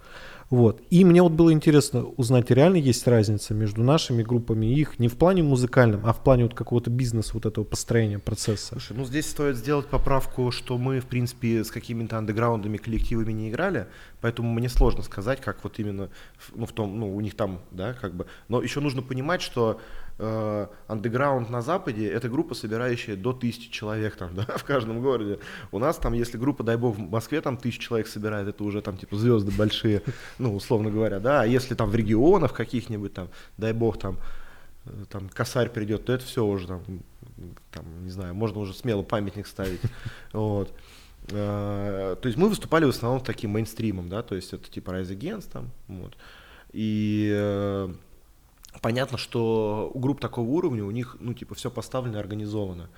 Вот. И мне вот было интересно узнать, реально есть разница между нашими группами и их не в плане музыкальном, а в плане вот какого-то бизнеса, вот этого построения процесса. Слушай, ну здесь стоит сделать поправку, что мы, в принципе, с какими-то андеграундами коллективами не играли, поэтому мне сложно сказать, как вот именно, ну, в том, ну, у них там, да, как бы. Но еще нужно понимать, что андеграунд на Западе это группа, собирающая до тысячи человек там, да, в каждом городе. У нас там, если группа, дай бог, в Москве там тысячу человек собирает, это уже там типа звезды большие, ну, условно говоря, да, а если там в регионах каких-нибудь там, дай бог, там, э, там косарь придет, то это все уже там, там, не знаю, можно уже смело памятник ставить, вот. Э, то есть мы выступали в основном таким мейнстримом, да, то есть это типа Rise Against там, вот. И э, понятно, что у групп такого уровня у них, ну, типа, все поставлено и организовано.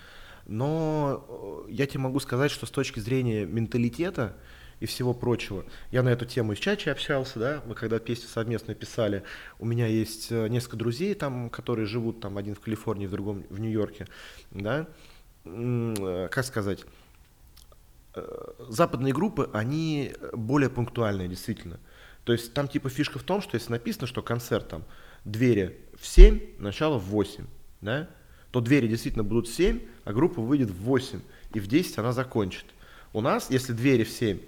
Но э, я тебе могу сказать, что с точки зрения менталитета и всего прочего, я на эту тему с Чачи общался, да, мы когда песню совместно писали, у меня есть несколько друзей там, которые живут там, один в Калифорнии, в другом в Нью-Йорке, да, как сказать, западные группы, они более пунктуальные, действительно. То есть там типа фишка в том, что если написано, что концерт там двери в 7, начало в 8, да, то двери действительно будут в 7, а группа выйдет в 8, и в 10 она закончит. У нас, если двери в 7,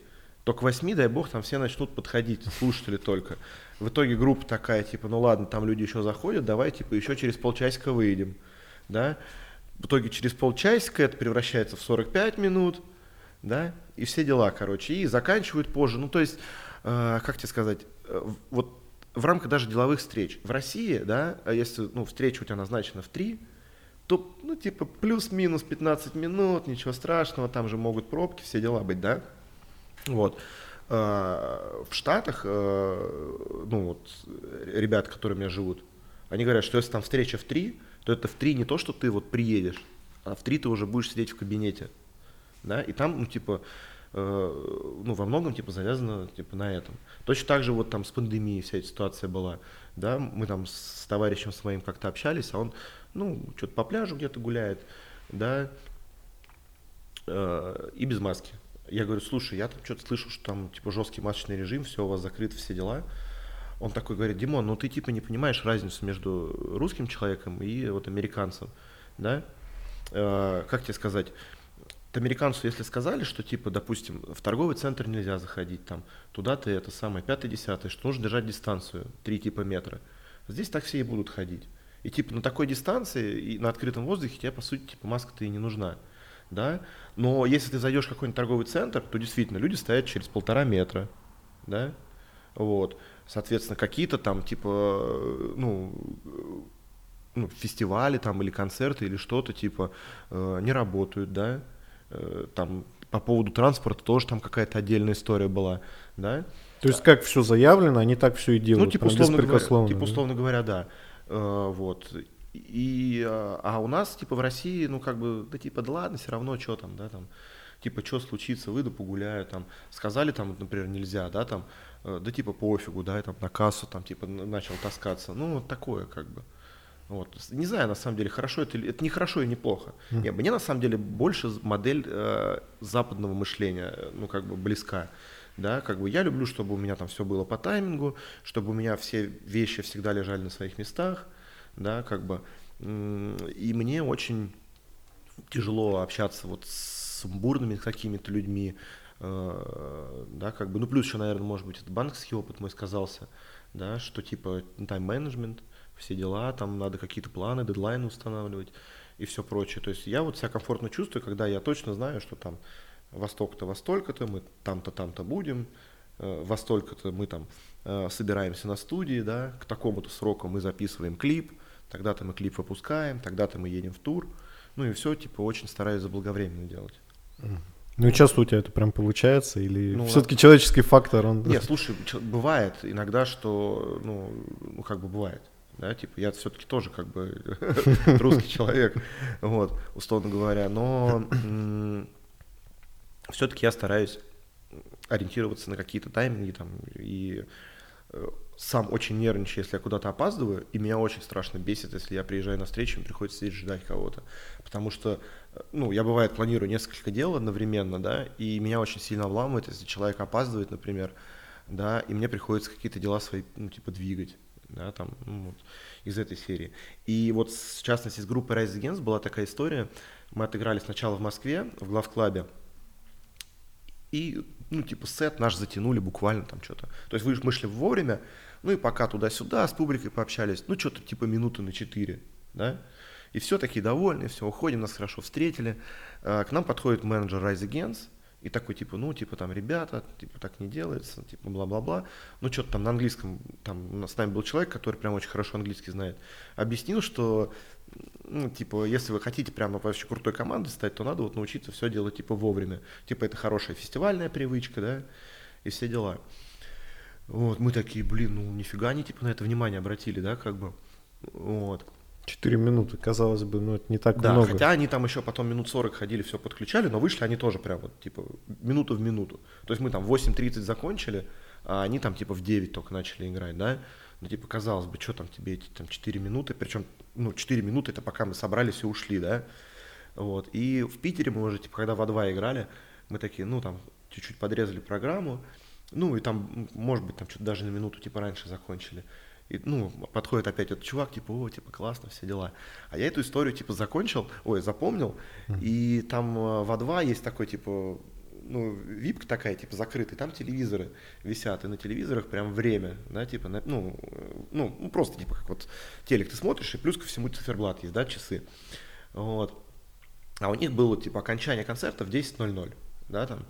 то к 8, дай бог, там все начнут подходить, слушатели только. В итоге группа такая, типа, ну ладно, там люди еще заходят, давай, типа, еще через полчасика выйдем, да. В итоге через полчасика это превращается в 45 минут, да, и все дела, короче, и заканчивают позже. Ну, то есть, э, как тебе сказать, э, вот в рамках даже деловых встреч. В России, да, а если, ну, встреча у тебя назначена в 3, то, ну, типа, плюс-минус 15 минут, ничего страшного, там же могут пробки, все дела быть, да. Вот. Э, в Штатах, э, ну, вот, ребят, которые у меня живут, они говорят, что если там встреча в 3, то это в 3 не то, что ты вот приедешь, а в 3 ты уже будешь сидеть в кабинете да, и там, ну, типа, ну, во многом, типа, завязано, типа, на этом. Точно так же вот там с пандемией вся эта ситуация была, да, мы там с товарищем своим как-то общались, а он, ну, что-то по пляжу где-то гуляет, да, э, и без маски. Я говорю, слушай, я там что-то слышал, что там, типа, жесткий масочный режим, все у вас закрыто, все дела. Он такой говорит, Димон, ну ты типа не понимаешь разницу между русским человеком и вот американцем, да? Э, как тебе сказать? Американцу, если сказали, что типа, допустим, в торговый центр нельзя заходить, там, туда ты это самое, пятое, десятое, что нужно держать дистанцию, три типа метра. Здесь так все и будут ходить. И типа на такой дистанции и на открытом воздухе тебе, по сути, типа маска-то и не нужна. Да? Но если ты зайдешь в какой-нибудь торговый центр, то действительно люди стоят через полтора метра. Да? Вот. Соответственно, какие-то там, типа, ну, ну, фестивали там или концерты или что-то, типа, э, не работают, да, Э, там по поводу транспорта тоже там какая-то отдельная история была, да. То есть как все заявлено, они так все и делают. Ну, типа, условно говоря, типа, условно говоря, да. Э, вот. И, а, а у нас, типа, в России, ну, как бы, да, типа, да ладно, все равно, что там, да, там, типа, что случится, выйду погуляю, там, сказали, там, например, нельзя, да, там, э, да, типа, пофигу, да, я там на кассу, там, типа, начал таскаться, ну, вот такое, как бы. Вот. Не знаю, на самом деле, хорошо это или это не хорошо и не плохо. Mm. Нет, мне на самом деле больше модель э, западного мышления, э, ну, как бы близка. Да, как бы я люблю, чтобы у меня там все было по таймингу, чтобы у меня все вещи всегда лежали на своих местах, да, как бы. И мне очень тяжело общаться вот с бурными какими-то людьми, э, да, как бы, ну, плюс еще, наверное, может быть, это банковский опыт мой сказался, да, что типа тайм-менеджмент, все дела, там надо какие-то планы, дедлайны устанавливать и все прочее. То есть я вот себя комфортно чувствую, когда я точно знаю, что там во столько-то, во столько-то, мы там-то, там-то будем, э, во столько-то мы там э, собираемся на студии, да, к такому-то сроку мы записываем клип, тогда-то мы клип выпускаем, тогда-то мы едем в тур, ну и все, типа, очень стараюсь заблаговременно делать. Ну и часто у тебя это прям получается, или ну, все-таки да. человеческий фактор, он... Нет, слушай, бывает иногда, что, ну как бы бывает да, типа я все-таки тоже как бы русский человек, вот, условно говоря, но все-таки я стараюсь ориентироваться на какие-то тайминги там и э, сам очень нервничаю, если я куда-то опаздываю, и меня очень страшно бесит, если я приезжаю на встречу, и приходится сидеть ждать кого-то. Потому что, э, ну, я бывает планирую несколько дел одновременно, да, и меня очень сильно вламывает, если человек опаздывает, например, да, и мне приходится какие-то дела свои, ну, типа, двигать да, там, ну, вот, из этой серии. И вот, в частности, с группой Rise Against была такая история. Мы отыграли сначала в Москве, в главклабе, и, ну, типа, сет наш затянули буквально там что-то. То есть мы шли вовремя, ну и пока туда-сюда с публикой пообщались, ну, что-то типа минуты на четыре, да, и все такие довольны, все, уходим, нас хорошо встретили. Э, к нам подходит менеджер Rise Against, и такой, типа, ну, типа, там, ребята, типа, так не делается, типа, бла-бла-бла. Ну, что-то там на английском, там, с нами был человек, который прям очень хорошо английский знает, объяснил, что, ну, типа, если вы хотите прямо вообще крутой командой стать, то надо вот научиться все делать, типа, вовремя. Типа, это хорошая фестивальная привычка, да, и все дела. Вот, мы такие, блин, ну, нифига они, типа, на это внимание обратили, да, как бы. Вот. Четыре минуты, казалось бы, но это не так да, много. хотя они там еще потом минут 40 ходили, все подключали, но вышли они тоже прям вот, типа, минуту в минуту. То есть мы там в 8.30 закончили, а они там, типа, в 9 только начали играть, да? Ну, типа, казалось бы, что там тебе эти там 4 минуты, причем, ну, 4 минуты это пока мы собрались и ушли, да? Вот, и в Питере мы уже, типа, когда в 2 играли, мы такие, ну, там, чуть-чуть подрезали программу, ну, и там, может быть, там что-то даже на минуту, типа, раньше закончили. И, ну, подходит опять этот чувак, типа, о, типа, классно, все дела. А я эту историю, типа, закончил, ой, запомнил, mm-hmm. и там э, в А2 есть такой, типа, ну, випка такая, типа, закрытая, там телевизоры висят, и на телевизорах прям время, да, типа, на, ну, э, ну, ну, просто, типа, как вот телек ты смотришь, и плюс ко всему циферблат есть, да, часы, вот. А у них было, типа, окончание концерта в 10.00, да, там,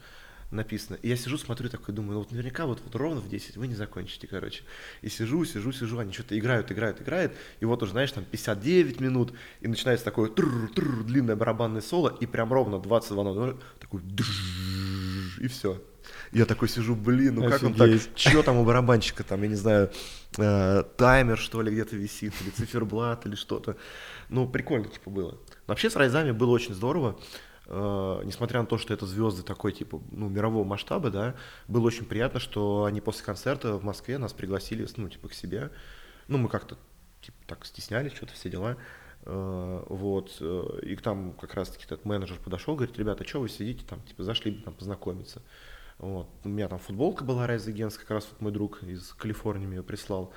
написано. И я сижу, смотрю, такой, думаю, ну вот наверняка вот, вот ровно в 10 вы не закончите, короче. И сижу, сижу, сижу, они что-то играют, играют, играют, и вот уже, знаешь, там 59 минут, и начинается такое тррр, тррр, длинное барабанное соло, и прям ровно 22.00 такой и все. Я такой сижу, блин, ну как он так, что там у барабанщика, там, я не знаю, э, таймер, что ли, где-то висит, или циферблат, или что-то. Ну, прикольно, типа, было. Но вообще с Райзами было очень здорово. Uh, несмотря на то, что это звезды такой, типа, ну, мирового масштаба, да, было очень приятно, что они после концерта в Москве нас пригласили, ну, типа, к себе. Ну, мы как-то, типа, так стеснялись, что-то все дела. Uh, вот, uh, и там как раз-таки этот менеджер подошел, говорит, ребята, что вы сидите там, типа, зашли бы там познакомиться. Вот. У меня там футболка была Райз Генс, как раз вот мой друг из Калифорнии мне ее прислал.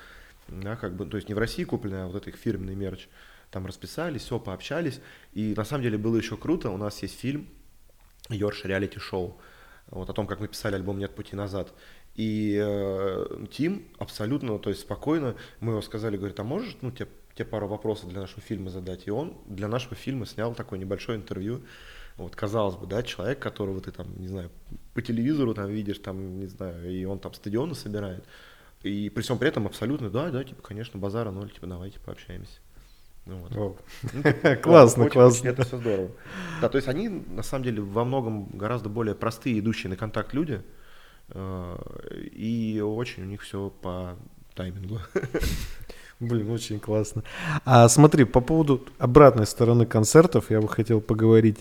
Да, как бы, то есть не в России купленная, а вот этот фирменный мерч там расписались, все, пообщались. И на самом деле было еще круто, у нас есть фильм Йорш реалити шоу, вот о том, как мы писали альбом «Нет пути назад». И э, Тим абсолютно, то есть спокойно, мы его сказали, говорит, а можешь, ну, тебе, тебе пару вопросов для нашего фильма задать? И он для нашего фильма снял такое небольшое интервью. Вот, казалось бы, да, человек, которого ты там, не знаю, по телевизору там видишь, там, не знаю, и он там стадионы собирает. И при всем при этом абсолютно, да, да, типа, конечно, базара ноль, типа, давайте пообщаемся. Ну, ну, классно, очень, классно. это все здорово. Да, то есть они на самом деле во многом гораздо более простые, идущие на контакт люди, э, и очень у них все по таймингу. Блин, очень классно. А смотри, по поводу обратной стороны концертов я бы хотел поговорить.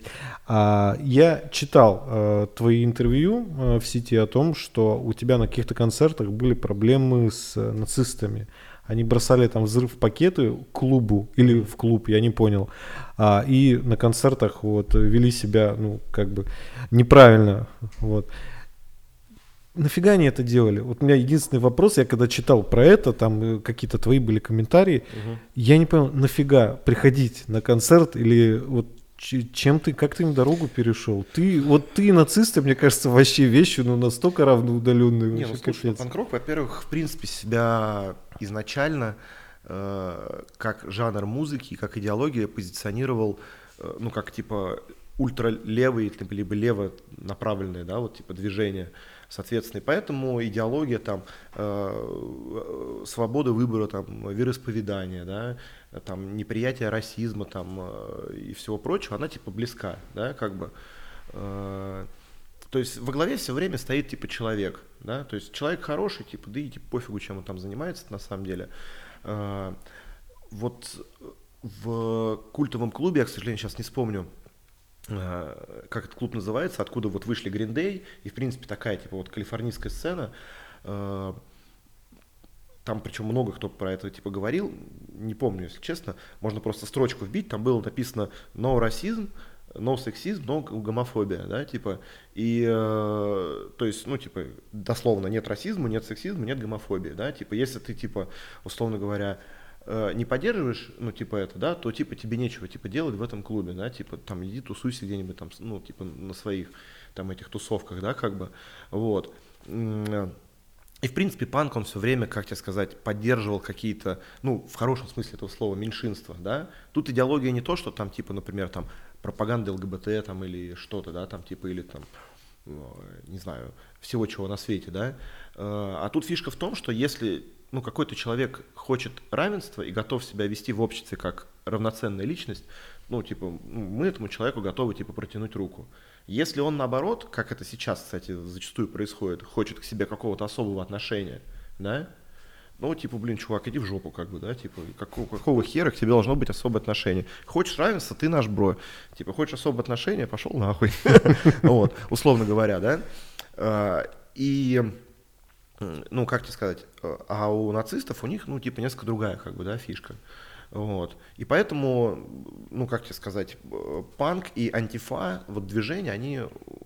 А, я читал а, твои интервью а, в сети о том, что у тебя на каких-то концертах были проблемы с а, нацистами. Они бросали там взрыв пакеты клубу или в клуб, я не понял. А, и на концертах вот вели себя, ну, как бы неправильно. Вот. Нафига они это делали? Вот у меня единственный вопрос, я когда читал про это, там э, какие-то твои были комментарии, угу. я не понял, нафига приходить на концерт или вот чем ты, как ты им дорогу перешел? Ты, вот ты нацисты, мне кажется, вообще вещи, ну, настолько равноудаленные. Не, ну, слушай, панк-рок, во-первых, в принципе, себя изначально э, как жанр музыки, как идеология позиционировал, э, ну, как, типа, ультралевые, либо лево направленные, да, вот, типа, движения. Соответственно, и поэтому идеология там э, свободы выбора там вероисповедания, да, там неприятие расизма там э, и всего прочего, она типа близка, да, как бы. Э, то есть во главе все время стоит типа человек, да, то есть человек хороший, типа, да и типа пофигу, чем он там занимается на самом деле. Э, вот в культовом клубе, я, к сожалению, сейчас не вспомню, как этот клуб называется, откуда вот вышли Day, и в принципе такая типа вот калифорнийская сцена, там причем много кто про это типа говорил, не помню, если честно, можно просто строчку вбить, там было написано «no расизм», no сексизм, no гомофобия, да, типа, и, э, то есть, ну, типа, дословно, нет расизма, нет сексизма, нет гомофобии, да, типа, если ты, типа, условно говоря, Э, не поддерживаешь, ну, типа это, да, то, типа, тебе нечего, типа, делать в этом клубе, да, типа, там, иди тусуйся где-нибудь там, ну, типа, на своих, там, этих тусовках, да, как бы, вот. И, в принципе, панк, он все время, как тебе сказать, поддерживал какие-то, ну, в хорошем смысле этого слова, меньшинства, да. Тут идеология не то, что там, типа, например, там, пропаганда ЛГБТ там или что-то, да, там, типа, или там, не знаю, всего чего на свете, да. Э, а тут фишка в том, что если, ну, какой-то человек хочет равенства и готов себя вести в обществе как равноценная личность, ну, типа, ну, мы этому человеку готовы, типа, протянуть руку. Если он, наоборот, как это сейчас, кстати, зачастую происходит, хочет к себе какого-то особого отношения, да, ну, типа, блин, чувак, иди в жопу, как бы, да, типа, какого, какого хера к тебе должно быть особое отношение? Хочешь равенства, ты наш бро. Типа, хочешь особое отношение, пошел нахуй. Вот, условно говоря, да. А, и, ну, как тебе сказать, а у нацистов у них, ну, типа, несколько другая, как бы, да, фишка. Вот. И поэтому, ну как тебе сказать, панк и антифа, вот движения, они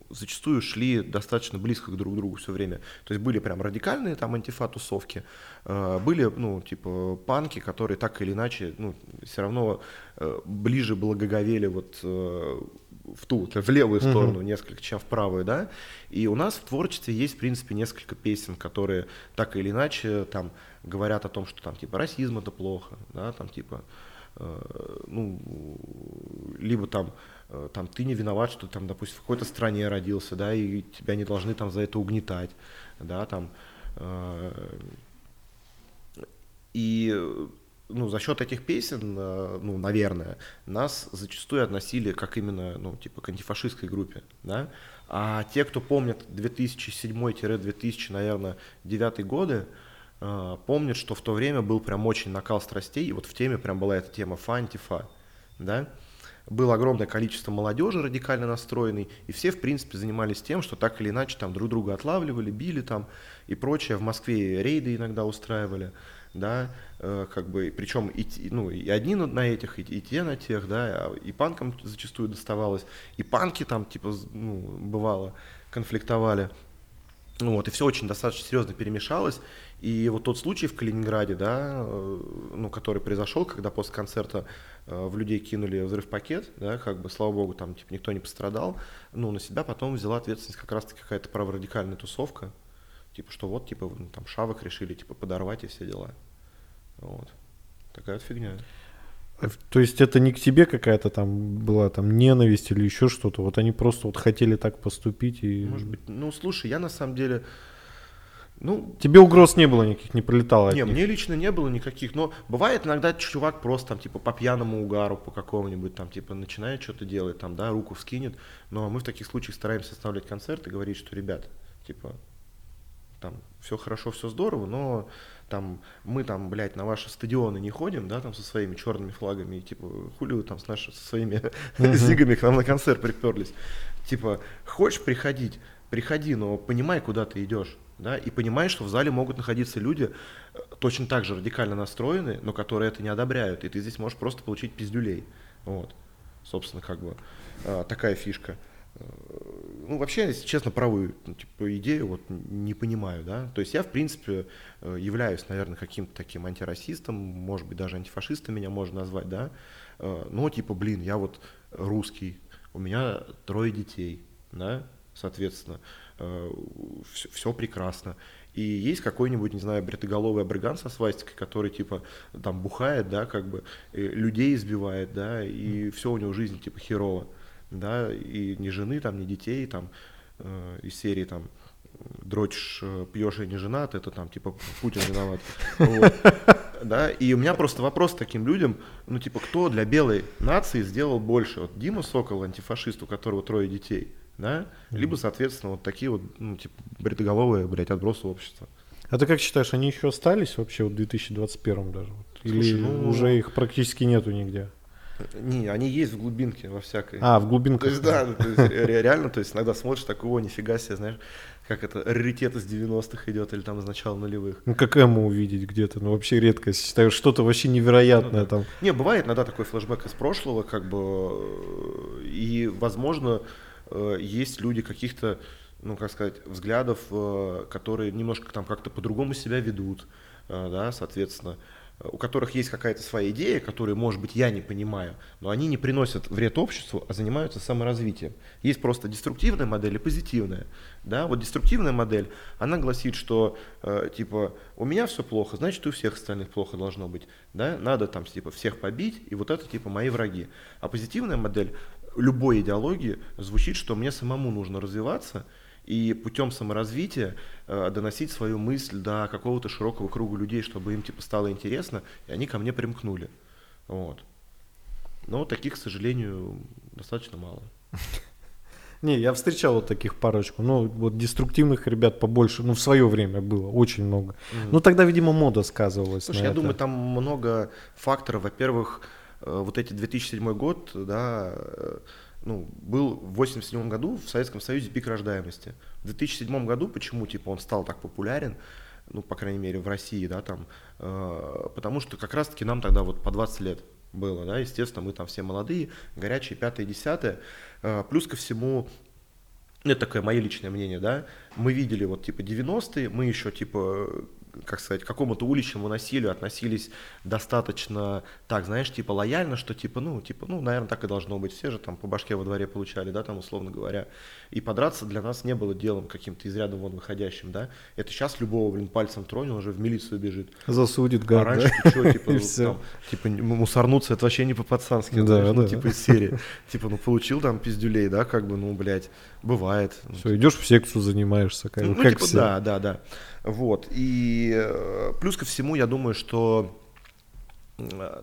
зачастую шли достаточно близко друг к другу все время. То есть были прям радикальные там антифа-тусовки, э, были, ну, типа, панки, которые так или иначе, ну, все равно э, ближе благоговели вот э, в ту, в левую сторону uh-huh. несколько, чем в правую, да. И у нас в творчестве есть, в принципе, несколько песен, которые так или иначе там говорят о том, что там типа расизм это плохо, да, там типа, э, ну, либо там, э, там ты не виноват, что там, допустим, в какой-то стране родился, да, и тебя не должны там за это угнетать, да, там, э, и ну, за счет этих песен, э, ну, наверное, нас зачастую относили как именно, ну, типа, к антифашистской группе, да, а те, кто помнят 2007-2000, наверное, 9 годы, э, помнят, что в то время был прям очень накал страстей, и вот в теме прям была эта тема фа-антифа, да, было огромное количество молодежи радикально настроенной, и все, в принципе, занимались тем, что так или иначе там друг друга отлавливали, били там и прочее. В Москве рейды иногда устраивали да, э, как бы, причем и, ну, и одни на этих, и, и те на тех, да, и панкам зачастую доставалось, и панки там, типа, ну, бывало, конфликтовали, вот, и все очень достаточно серьезно перемешалось, и вот тот случай в Калининграде, да, э, ну, который произошел, когда после концерта э, в людей кинули взрыв-пакет, да, как бы, слава богу, там, типа, никто не пострадал, ну, на себя потом взяла ответственность как раз-таки какая-то праворадикальная тусовка, Типа, что вот, типа, там шавок решили, типа, подорвать и все дела. Вот. Такая вот фигня. А то есть это не к тебе какая-то там была там ненависть или еще что-то? Вот они просто вот хотели так поступить и... Может быть. Ну, слушай, я на самом деле... Ну, Тебе угроз не было никаких, не прилетало Не, мне лично не было никаких, но бывает иногда чувак просто там типа по пьяному угару, по какому-нибудь там типа начинает что-то делать, там, да, руку вскинет, но мы в таких случаях стараемся оставлять концерт и говорить, что, ребят, типа, там все хорошо, все здорово, но там мы там, блядь, на ваши стадионы не ходим, да, там со своими черными флагами, и, типа, хули вы там с, наши, со своими зигами к нам на концерт приперлись. Типа, хочешь приходить, приходи, но понимай, куда ты идешь, да, и понимай, что в зале могут находиться люди, э, точно так же радикально настроенные, но которые это не одобряют, и ты здесь можешь просто получить пиздюлей, вот, собственно, как бы а, такая фишка. Э, ну, вообще, если честно, правую ну, типа, идею вот не понимаю, да. То есть я, в принципе, э, являюсь, наверное, каким-то таким антирасистом, может быть, даже антифашистом меня можно назвать, да. Э, но, типа, блин, я вот русский, у меня трое детей, да, соответственно, все, все прекрасно. И есть какой-нибудь, не знаю, бритоголовый абриган со свастикой, который, типа, там бухает, да, как бы, людей избивает, да, и все у него жизнь, типа, херово да, и ни жены, там, ни детей, там, э, из серии, там, дрочишь, э, пьешь и не женат, это там, типа, Путин виноват. Вот. Да, и у меня просто вопрос таким людям, ну, типа, кто для белой нации сделал больше? Вот Дима Сокол, антифашист, у которого трое детей, да, либо, соответственно, вот такие вот, ну, типа, бритоголовые, блядь, отбросы общества. А ты как считаешь, они еще остались вообще в 2021 даже? Или Слушай, ну... уже их практически нету нигде? Не, они есть в глубинке во всякой. А, в глубинке. То есть, да, то есть, реально, то есть иногда смотришь такого, нифига себе, знаешь, как это, раритет из 90-х идет или там из начала нулевых. Ну, как Эму увидеть где-то, ну, вообще редко, считаю, что-то вообще невероятное ну, да. там. Не, бывает иногда такой флешбэк из прошлого, как бы, и, возможно, э, есть люди каких-то, ну, как сказать, взглядов, э, которые немножко там как-то по-другому себя ведут, э, да, соответственно, у которых есть какая-то своя идея, которую, может быть, я не понимаю, но они не приносят вред обществу, а занимаются саморазвитием. Есть просто деструктивная модель и позитивная. Да? Вот деструктивная модель, она гласит, что э, типа у меня все плохо, значит у всех остальных плохо должно быть. Да? Надо там типа всех побить, и вот это типа мои враги. А позитивная модель любой идеологии звучит, что мне самому нужно развиваться, и путем саморазвития э, доносить свою мысль до какого-то широкого круга людей, чтобы им типа стало интересно, и они ко мне примкнули. Вот. Но таких, к сожалению, достаточно мало. Не, я встречал вот таких парочку. Ну, вот деструктивных ребят побольше. Ну, в свое время было очень много. Ну, тогда, видимо, мода сказывалась. Слушай, я это. думаю, там много факторов. Во-первых, э, вот эти 2007 год, да, э, ну, был в 87 году в Советском Союзе пик рождаемости. В 2007 году почему, типа, он стал так популярен, ну, по крайней мере, в России, да, там, э, потому что как раз-таки нам тогда вот по 20 лет было, да, естественно, мы там все молодые, горячие, пятые, десятые, э, плюс ко всему, это такое мое личное мнение, да, мы видели вот типа 90-е, мы еще типа как сказать, к какому-то уличному насилию относились достаточно так, знаешь, типа лояльно, что типа, ну, типа, ну, наверное, так и должно быть. Все же там по башке во дворе получали, да, там, условно говоря. И подраться для нас не было делом каким-то из ряда вон выходящим, да. Это сейчас любого, блин, пальцем тронул, уже в милицию бежит. Засудит, гад, а раньше да? ты что, типа, ну, там, типа, мусорнуться, это вообще не по-пацански, да, знаешь, ну, да. ну, типа, из серии. Типа, ну, получил там пиздюлей, да, как бы, ну, блядь, бывает. Все, идешь в секцию, занимаешься, как, ну, как типа, все. да, да, да. Вот. И э, плюс ко всему, я думаю, что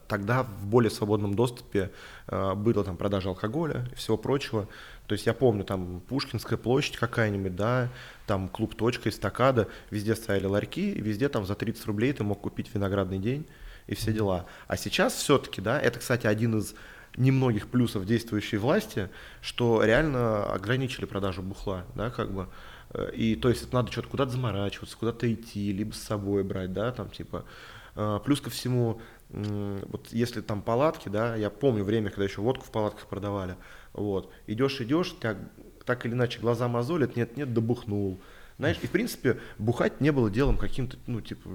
тогда в более свободном доступе э, была там продажа алкоголя и всего прочего. То есть я помню, там Пушкинская площадь какая-нибудь, да, там клуб «Точка», эстакада, везде стояли ларьки, и везде там за 30 рублей ты мог купить виноградный день и все дела. А сейчас все-таки, да, это, кстати, один из немногих плюсов действующей власти, что реально ограничили продажу бухла, да, как бы. И то есть надо что-то куда-то заморачиваться, куда-то идти, либо с собой брать, да, там типа. Э, плюс ко всему, вот если там палатки, да, я помню время, когда еще водку в палатках продавали, вот, идешь, идешь, так, так или иначе глаза мозолят, нет, нет, добухнул, знаешь, и в принципе бухать не было делом каким-то, ну, типа,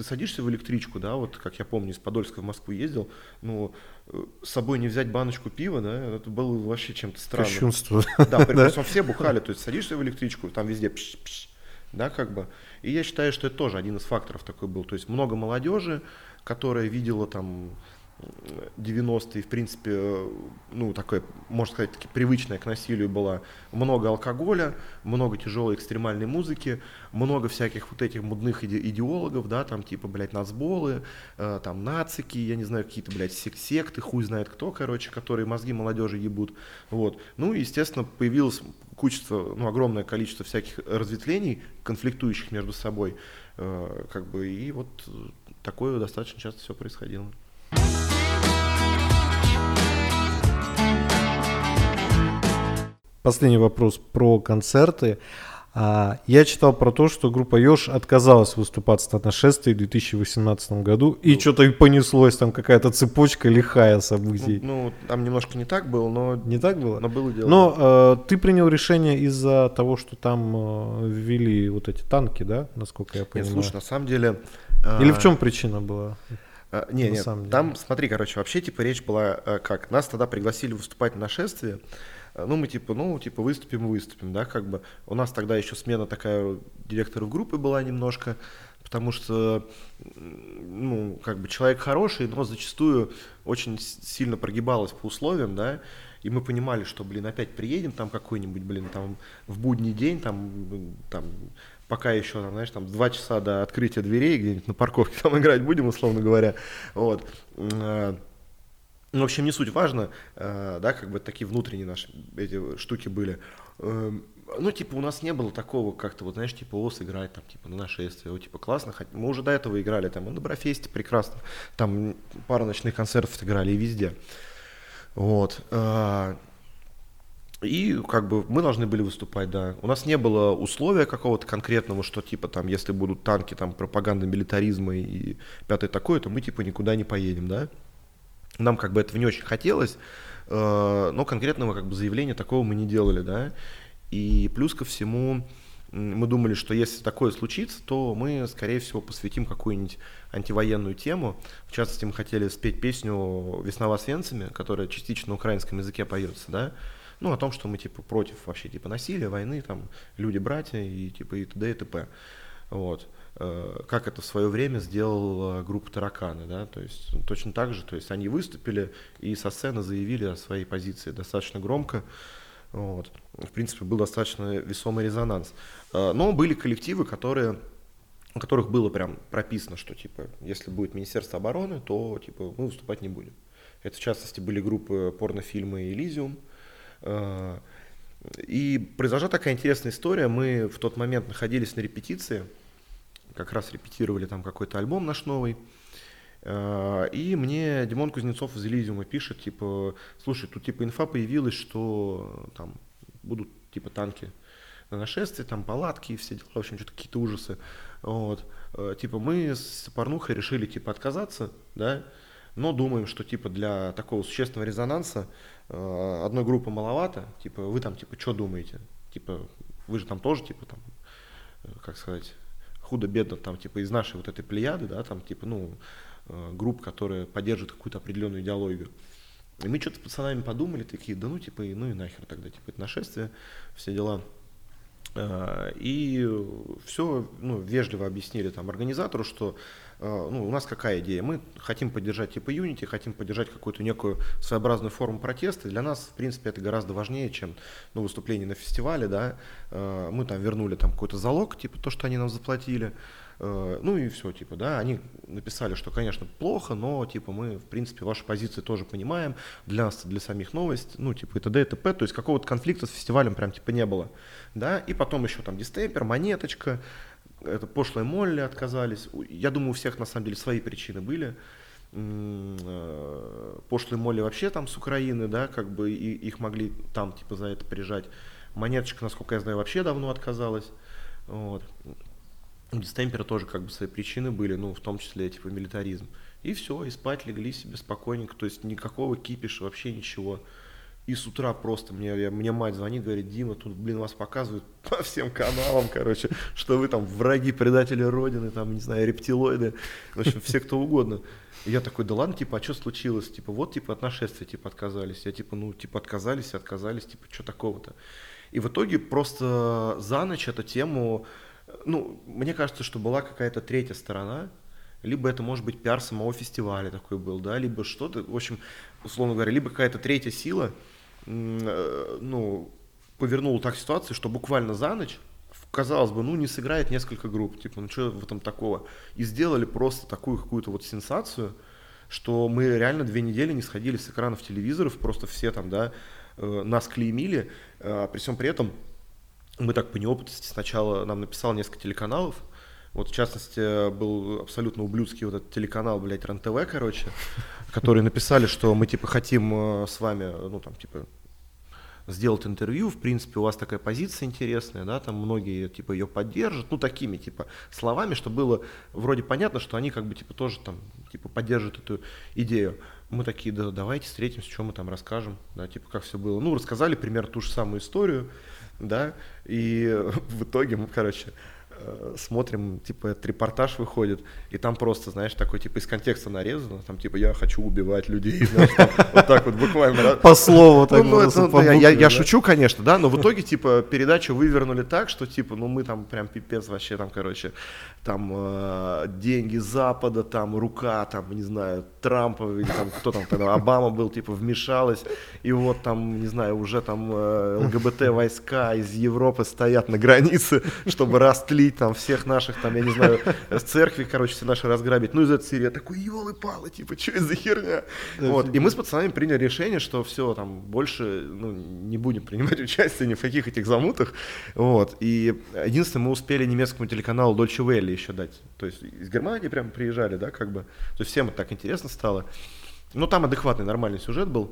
ты садишься в электричку, да, вот как я помню, из Подольска в Москву ездил, ну, э, с собой не взять баночку пива, да, это было вообще чем-то странным. Кощунство. Да, причем все бухали, то есть садишься в электричку, там везде пш -пш, да, как бы. И я считаю, что это тоже один из факторов такой был. То есть много молодежи, которая видела там 90-е, в принципе, ну, такое, можно сказать, таки, привычное к насилию было много алкоголя, много тяжелой экстремальной музыки, много всяких вот этих мудных иде- идеологов, да, там, типа, блядь, нацболы, э, там, нацики, я не знаю, какие-то, блядь, сек- секты, хуй знает кто, короче, которые мозги молодежи ебут, вот. Ну, естественно, появилось кучество, ну, огромное количество всяких разветвлений, конфликтующих между собой, э, как бы, и вот такое достаточно часто все происходило. Последний вопрос про концерты. А, я читал про то, что группа Ёж отказалась выступать на нашествии в 2018 году, и ну, что-то и понеслось, там какая-то цепочка лихая событий. Ну, ну, там немножко не так было, но... Не так было? Но было дело. Но э, ты принял решение из-за того, что там э, ввели вот эти танки, да, насколько я понимаю? Нет, слушай, на самом деле... Э, Или в чем причина была? А, не, нет, там, смотри, короче, вообще, типа, речь была э, как, нас тогда пригласили выступать на нашествие, э, ну, мы типа, ну, типа, выступим, выступим, да, как бы. У нас тогда еще смена такая директоров группы была немножко, потому что, ну, как бы человек хороший, но зачастую очень сильно прогибалось по условиям, да, и мы понимали, что, блин, опять приедем там какой-нибудь, блин, там в будний день, там, там пока еще, там, знаешь, там два часа до открытия дверей где-нибудь на парковке там играть будем, условно говоря. Вот. Ну, в общем, не суть важно, э, да, как бы такие внутренние наши эти штуки были. Эм, ну, типа, у нас не было такого как-то, вот, знаешь, типа, ОС играть, там, типа, на нашествие, вот, типа, классно, мы уже до этого играли, там, и на Брофесте прекрасно, там, пара ночных концертов играли и везде. Вот. Э, и как бы мы должны были выступать, да. У нас не было условия какого-то конкретного, что типа там, если будут танки, там, пропаганда милитаризма и пятое такое, то мы типа никуда не поедем, да. Нам как бы этого не очень хотелось, э, но конкретного как бы заявления такого мы не делали, да. И плюс ко всему, мы думали, что если такое случится, то мы, скорее всего, посвятим какую-нибудь антивоенную тему. В частности, мы хотели спеть песню «Весна в Освенциме», которая частично на украинском языке поется, да, ну, о том, что мы, типа, против вообще, типа, насилия, войны, там, люди-братья и, типа, и т.д. и т.п. Вот. Э, как это в свое время сделала группа «Тараканы», да, то есть точно так же, то есть они выступили и со сцены заявили о своей позиции достаточно громко, вот. В принципе, был достаточно весомый резонанс. Э, но были коллективы, которые у которых было прям прописано, что типа, если будет Министерство обороны, то типа мы выступать не будем. Это в частности были группы порнофильмы Элизиум. Э, и произошла такая интересная история. Мы в тот момент находились на репетиции, как раз репетировали там какой-то альбом наш новый. Э, и мне Димон Кузнецов из Элизиума пишет, типа, слушай, тут типа инфа появилась, что там будут типа танки на нашествие, там палатки и все дела, в общем, что-то какие-то ужасы. Вот. Э, типа мы с Порнухой решили типа отказаться, да, но думаем, что типа для такого существенного резонанса э, одной группы маловато, типа вы там типа что думаете, типа вы же там тоже типа там, как сказать, худо-бедно там типа из нашей вот этой плеяды, да, там типа ну Э, групп, которые поддерживают какую-то определенную идеологию. И мы что-то с пацанами подумали, такие, да ну типа, ну и нахер тогда, типа, это нашествие, все дела. Э, и все ну, вежливо объяснили там организатору, что ну, у нас какая идея? Мы хотим поддержать типа Unity, хотим поддержать какую-то некую своеобразную форму протеста. Для нас, в принципе, это гораздо важнее, чем ну, выступление на фестивале. Да? Мы там вернули там какой-то залог, типа то, что они нам заплатили. Э, ну и все, типа, да, они написали, что, конечно, плохо, но, типа, мы, в принципе, ваши позиции тоже понимаем, для нас, для самих новость, ну, типа, и т.д. и т.п., то есть какого-то конфликта с фестивалем прям, типа, не было, да, и потом еще там дистемпер, монеточка, это пошлые Молли отказались, я думаю, у всех, на самом деле, свои причины были, э, пошлые Молли вообще там с Украины, да, как бы и, их могли там, типа, за это прижать, монеточка, насколько я знаю, вообще давно отказалась, вот. Дистемпера тоже как бы свои причины были, ну, в том числе, типа, милитаризм. И все, и спать легли себе спокойненько, то есть никакого кипиша, вообще ничего. И с утра просто мне, я, мне мать звонит, говорит, Дима, тут, блин, вас показывают по всем каналам, короче, что вы там враги, предатели Родины, там, не знаю, рептилоиды, в общем, все кто угодно. И я такой, да ладно, типа, а что случилось? Типа, вот, типа, от нашествия, типа, отказались. Я, типа, ну, типа, отказались, отказались, типа, что такого-то? И в итоге просто за ночь эту тему ну, мне кажется, что была какая-то третья сторона, либо это может быть пиар самого фестиваля такой был, да, либо что-то, в общем, условно говоря, либо какая-то третья сила, ну, повернула так ситуацию, что буквально за ночь, казалось бы, ну, не сыграет несколько групп, типа, ну, что в этом такого, и сделали просто такую какую-то вот сенсацию, что мы реально две недели не сходили с экранов телевизоров, просто все там, да, э, нас клеймили, а при всем при этом мы так по неопытности сначала нам написал несколько телеканалов, вот, в частности, был абсолютно ублюдский вот этот телеканал, блядь, РЕН-ТВ, короче, которые написали, что мы, типа, хотим э, с вами, ну, там, типа, сделать интервью, в принципе, у вас такая позиция интересная, да, там многие, типа, ее поддержат, ну, такими, типа, словами, что было вроде понятно, что они, как бы, типа, тоже там, типа, поддержат эту идею. Мы такие, да, давайте встретимся, что мы там расскажем, да, типа, как все было. Ну, рассказали примерно ту же самую историю, да, и в итоге мы, короче, смотрим, типа, этот репортаж выходит, и там просто, знаешь, такой, типа, из контекста нарезано, там, типа, я хочу убивать людей, знаешь, там, вот так вот буквально. По слову так ну, это, ну, я, я, я шучу, конечно, да, но в итоге, типа, передачу вывернули так, что, типа, ну, мы там прям пипец вообще, там, короче, там, э, деньги Запада, там, рука, там, не знаю, Трампа, или там, кто там тогда, Обама был, типа, вмешалась, и вот там, не знаю, уже там э, ЛГБТ-войска из Европы стоят на границе, чтобы растлить убить там всех наших, там, я не знаю, с церкви, короче, все наши разграбить. Ну, из этой серии я такой, елы-палы, типа, что это за херня? Вот. И мы с пацанами приняли решение, что все, там, больше ну, не будем принимать участие ни в каких этих замутах. Вот. И единственное, мы успели немецкому телеканалу Deutsche Welle еще дать. То есть из Германии прям приезжали, да, как бы. То есть всем это так интересно стало. Ну, там адекватный, нормальный сюжет был.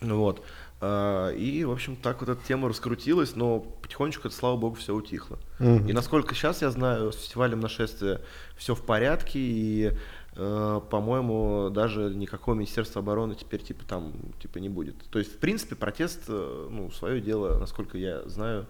Вот. А, и, в общем, так вот эта тема раскрутилась, но потихонечку это, слава богу, все утихло. Угу. И насколько сейчас я знаю, с фестивалем нашествия все в порядке, и, э, по-моему, даже никакого Министерства обороны теперь типа там типа не будет. То есть, в принципе, протест, э, ну, свое дело, насколько я знаю,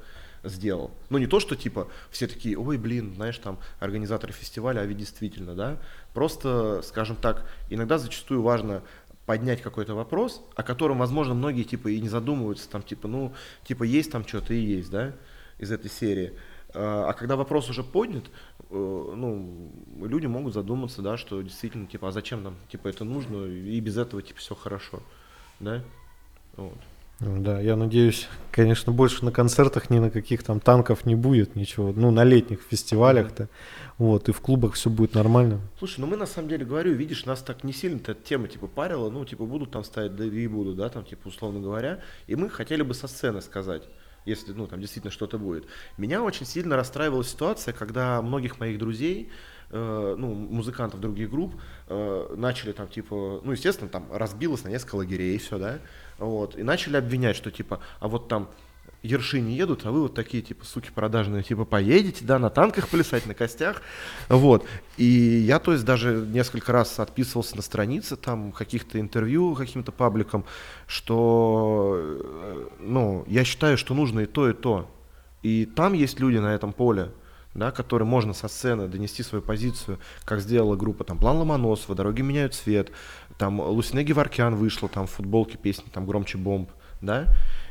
сделал. Ну, не то, что, типа, все такие, ой, блин, знаешь, там, организаторы фестиваля, а ведь действительно, да. Просто, скажем так, иногда зачастую важно поднять какой-то вопрос, о котором, возможно, многие, типа, и не задумываются, там, типа, ну, типа, есть там что-то и есть, да, из этой серии. А, а когда вопрос уже поднят, э, ну, люди могут задуматься, да, что действительно, типа, а зачем нам, типа, это нужно, и без этого, типа, все хорошо, да, вот. Ну да, я надеюсь, конечно, больше на концертах ни на каких там танков не будет ничего. Ну, на летних фестивалях-то. Вот, и в клубах все будет нормально. Слушай, ну мы на самом деле говорю, видишь, нас так не сильно-то эта тема типа парила, ну, типа, будут там ставить, да и будут, да, там, типа, условно говоря. И мы хотели бы со сцены сказать если, ну, там действительно что-то будет. Меня очень сильно расстраивала ситуация, когда многих моих друзей, э, ну, музыкантов других групп, э, начали там, типа, ну, естественно, там разбилось на несколько лагерей, все, да, вот, и начали обвинять, что, типа, а вот там ерши не едут, а вы вот такие, типа, суки продажные, типа, поедете, да, на танках плясать, на костях, вот. И я, то есть, даже несколько раз отписывался на странице, там, каких-то интервью каким-то пабликам, что, э, ну, я считаю, что нужно и то, и то. И там есть люди на этом поле, да, которые можно со сцены донести свою позицию, как сделала группа там План Ломоносова, Дороги меняют цвет, там Лусине Геворкян вышла там в футболке песни там Громче бомб, да,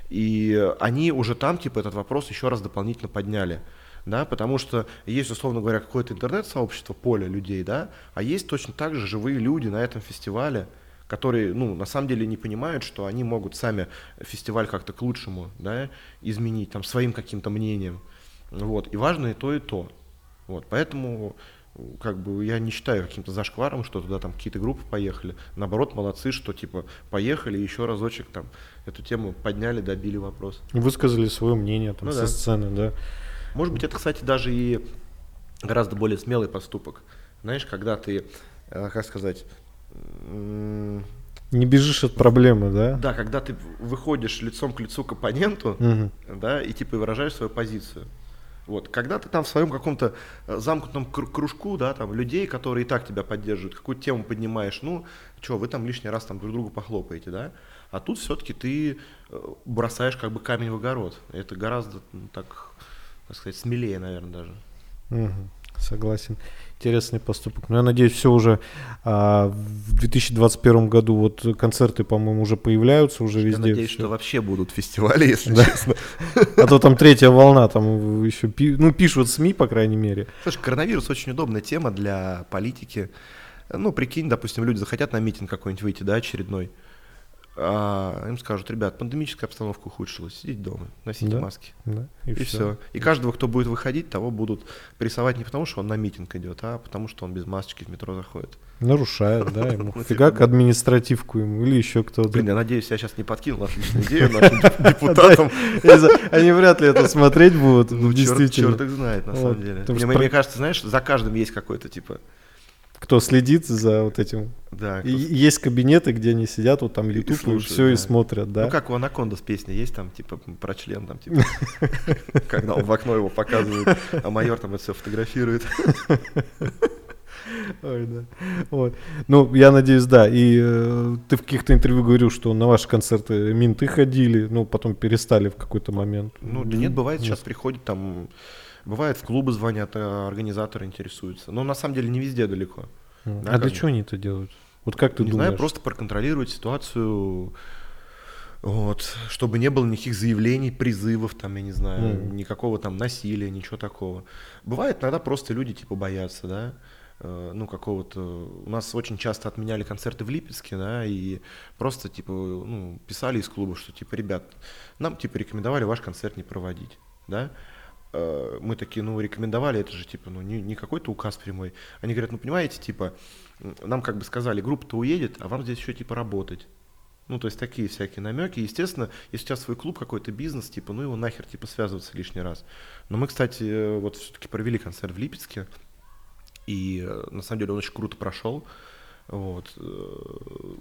и они уже там, типа, этот вопрос еще раз дополнительно подняли. Да, потому что есть, условно говоря, какое-то интернет-сообщество, поле людей, да, а есть точно так же живые люди на этом фестивале, которые, ну, на самом деле не понимают, что они могут сами фестиваль как-то к лучшему, да, изменить, там, своим каким-то мнением, вот, и важно и то, и то, вот, поэтому как бы я не считаю каким-то зашкваром, что туда там какие-то группы поехали. Наоборот, молодцы, что типа поехали еще разочек там эту тему подняли, добили вопрос. Высказали свое мнение там ну, со да. сцены, да. Может быть, это, кстати, даже и гораздо более смелый поступок. Знаешь, когда ты, э, как сказать, не бежишь от проблемы, да? Да, когда ты выходишь лицом к лицу к оппоненту, угу. да, и типа выражаешь свою позицию. Вот, когда ты там в своем каком-то э, замкнутом кружку, да, там, людей, которые и так тебя поддерживают, какую-то тему поднимаешь, ну, что, вы там лишний раз там друг другу похлопаете, да, а тут все-таки ты э, бросаешь как бы камень в огород. Это гораздо, ну, так, так сказать, смелее, наверное, даже. Угу, согласен интересный поступок. Но я надеюсь, все уже а, в 2021 году вот концерты, по-моему, уже появляются уже я везде. Я надеюсь, все. что вообще будут фестивали, если да. честно. А то там третья волна, там еще ну, пишут СМИ, по крайней мере. Слушай, коронавирус очень удобная тема для политики. Ну, прикинь, допустим, люди захотят на митинг какой-нибудь выйти, да, очередной а им скажут, ребят, пандемическая обстановка ухудшилась, сидите дома, носите да, маски. Да, и, и все. все. И каждого, кто будет выходить, того будут прессовать не потому, что он на митинг идет, а потому, что он без масочки в метро заходит. Нарушает, да, ему фигак административку ему или еще кто-то. Блин, я надеюсь, я сейчас не подкинул отличную идею нашим депутатам. Они вряд ли это смотреть будут, ну, действительно. Черт их знает, на самом деле. Мне кажется, знаешь, за каждым есть какой-то, типа, кто следит за вот этим. Да. Кто... Есть кабинеты, где они сидят, вот там YouTube, и, слушают, и все да. и смотрят, да. Ну как у Анаконда с песней есть там, типа, про член там, типа, когда он в окно его показывает, а майор там это все фотографирует. Ой, да. Вот. Ну, я надеюсь, да. И э, ты в каких-то интервью говорил, что на ваши концерты менты ходили, ну, потом перестали в какой-то момент. Ну, да нет, бывает, сейчас приходит там Бывает, в клубы звонят, а организаторы интересуются. Но на самом деле не везде далеко. Mm. Да, а для чего они это делают? Вот как ты не думаешь? знаю, просто проконтролировать ситуацию, вот, чтобы не было никаких заявлений, призывов, там, я не знаю, mm. никакого там насилия, ничего такого. Бывает, иногда просто люди типа боятся, да, э, ну, какого-то... У нас очень часто отменяли концерты в Липецке, да, и просто, типа, ну, писали из клуба, что, типа, ребят, нам, типа, рекомендовали ваш концерт не проводить, да, Э, мы такие, ну, рекомендовали, это же, типа, ну, не, не какой-то указ прямой. Они говорят, ну, понимаете, типа, нам как бы сказали, группа-то уедет, а вам здесь еще, типа, работать. Ну, то есть такие всякие намеки. Естественно, если у тебя свой клуб, какой-то бизнес, типа, ну его нахер, типа, связываться лишний раз. Но мы, кстати, э, вот все-таки провели концерт в Липецке, и э, на самом деле он очень круто прошел. Вот.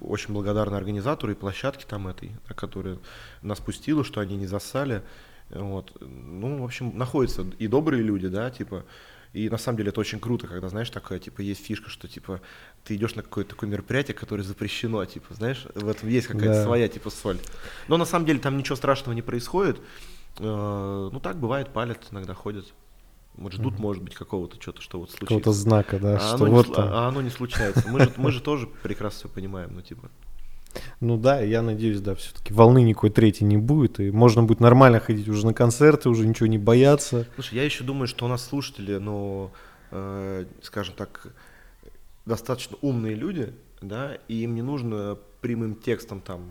Очень благодарны организатору и площадке там этой, которая нас пустила, что они не засали. Вот. Ну, в общем, находятся и добрые люди, да, типа, и на самом деле это очень круто, когда, знаешь, такая, типа, есть фишка, что, типа, ты идешь на какое-то такое мероприятие, которое запрещено, типа, знаешь, в этом есть какая-то да. своя, типа, соль. Но на самом деле там ничего страшного не происходит. Э, ну так бывает, палят, иногда ходят. Вот ждут, может быть, какого-то что-то, что вот случится. Какого-то знака, да, а, что оно не вот слу- там. а оно не случается. Мы же, мы же тоже прекрасно все понимаем, ну типа. Ну да, я надеюсь, да, все-таки волны никакой третьей не будет, и можно будет нормально ходить уже на концерты, уже ничего не бояться. Слушай, я еще думаю, что у нас слушатели, ну, э, скажем так, достаточно умные люди, да, и им не нужно прямым текстом там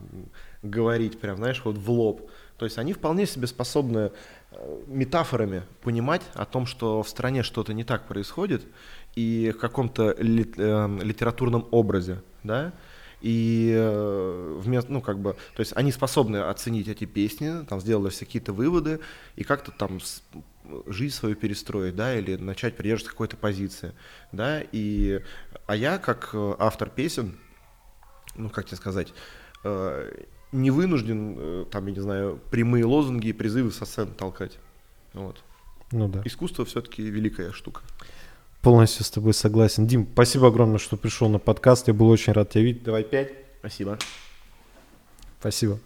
говорить прям, знаешь, вот в лоб. То есть они вполне себе способны э, метафорами понимать о том, что в стране что-то не так происходит, и в каком-то лит- э, литературном образе, да, и э, вместо, ну, как бы, то есть они способны оценить эти песни, там, сделали все какие-то выводы, и как-то там с- жизнь свою перестроить, да, или начать придерживаться какой-то позиции, да, и, а я, как э, автор песен, ну, как тебе сказать, э, не вынужден, э, там, я не знаю, прямые лозунги и призывы со сцены толкать, вот. Ну да. Искусство все-таки великая штука. Полностью с тобой согласен. Дим, спасибо огромное, что пришел на подкаст. Я был очень рад тебя видеть. Давай пять. Спасибо. Спасибо.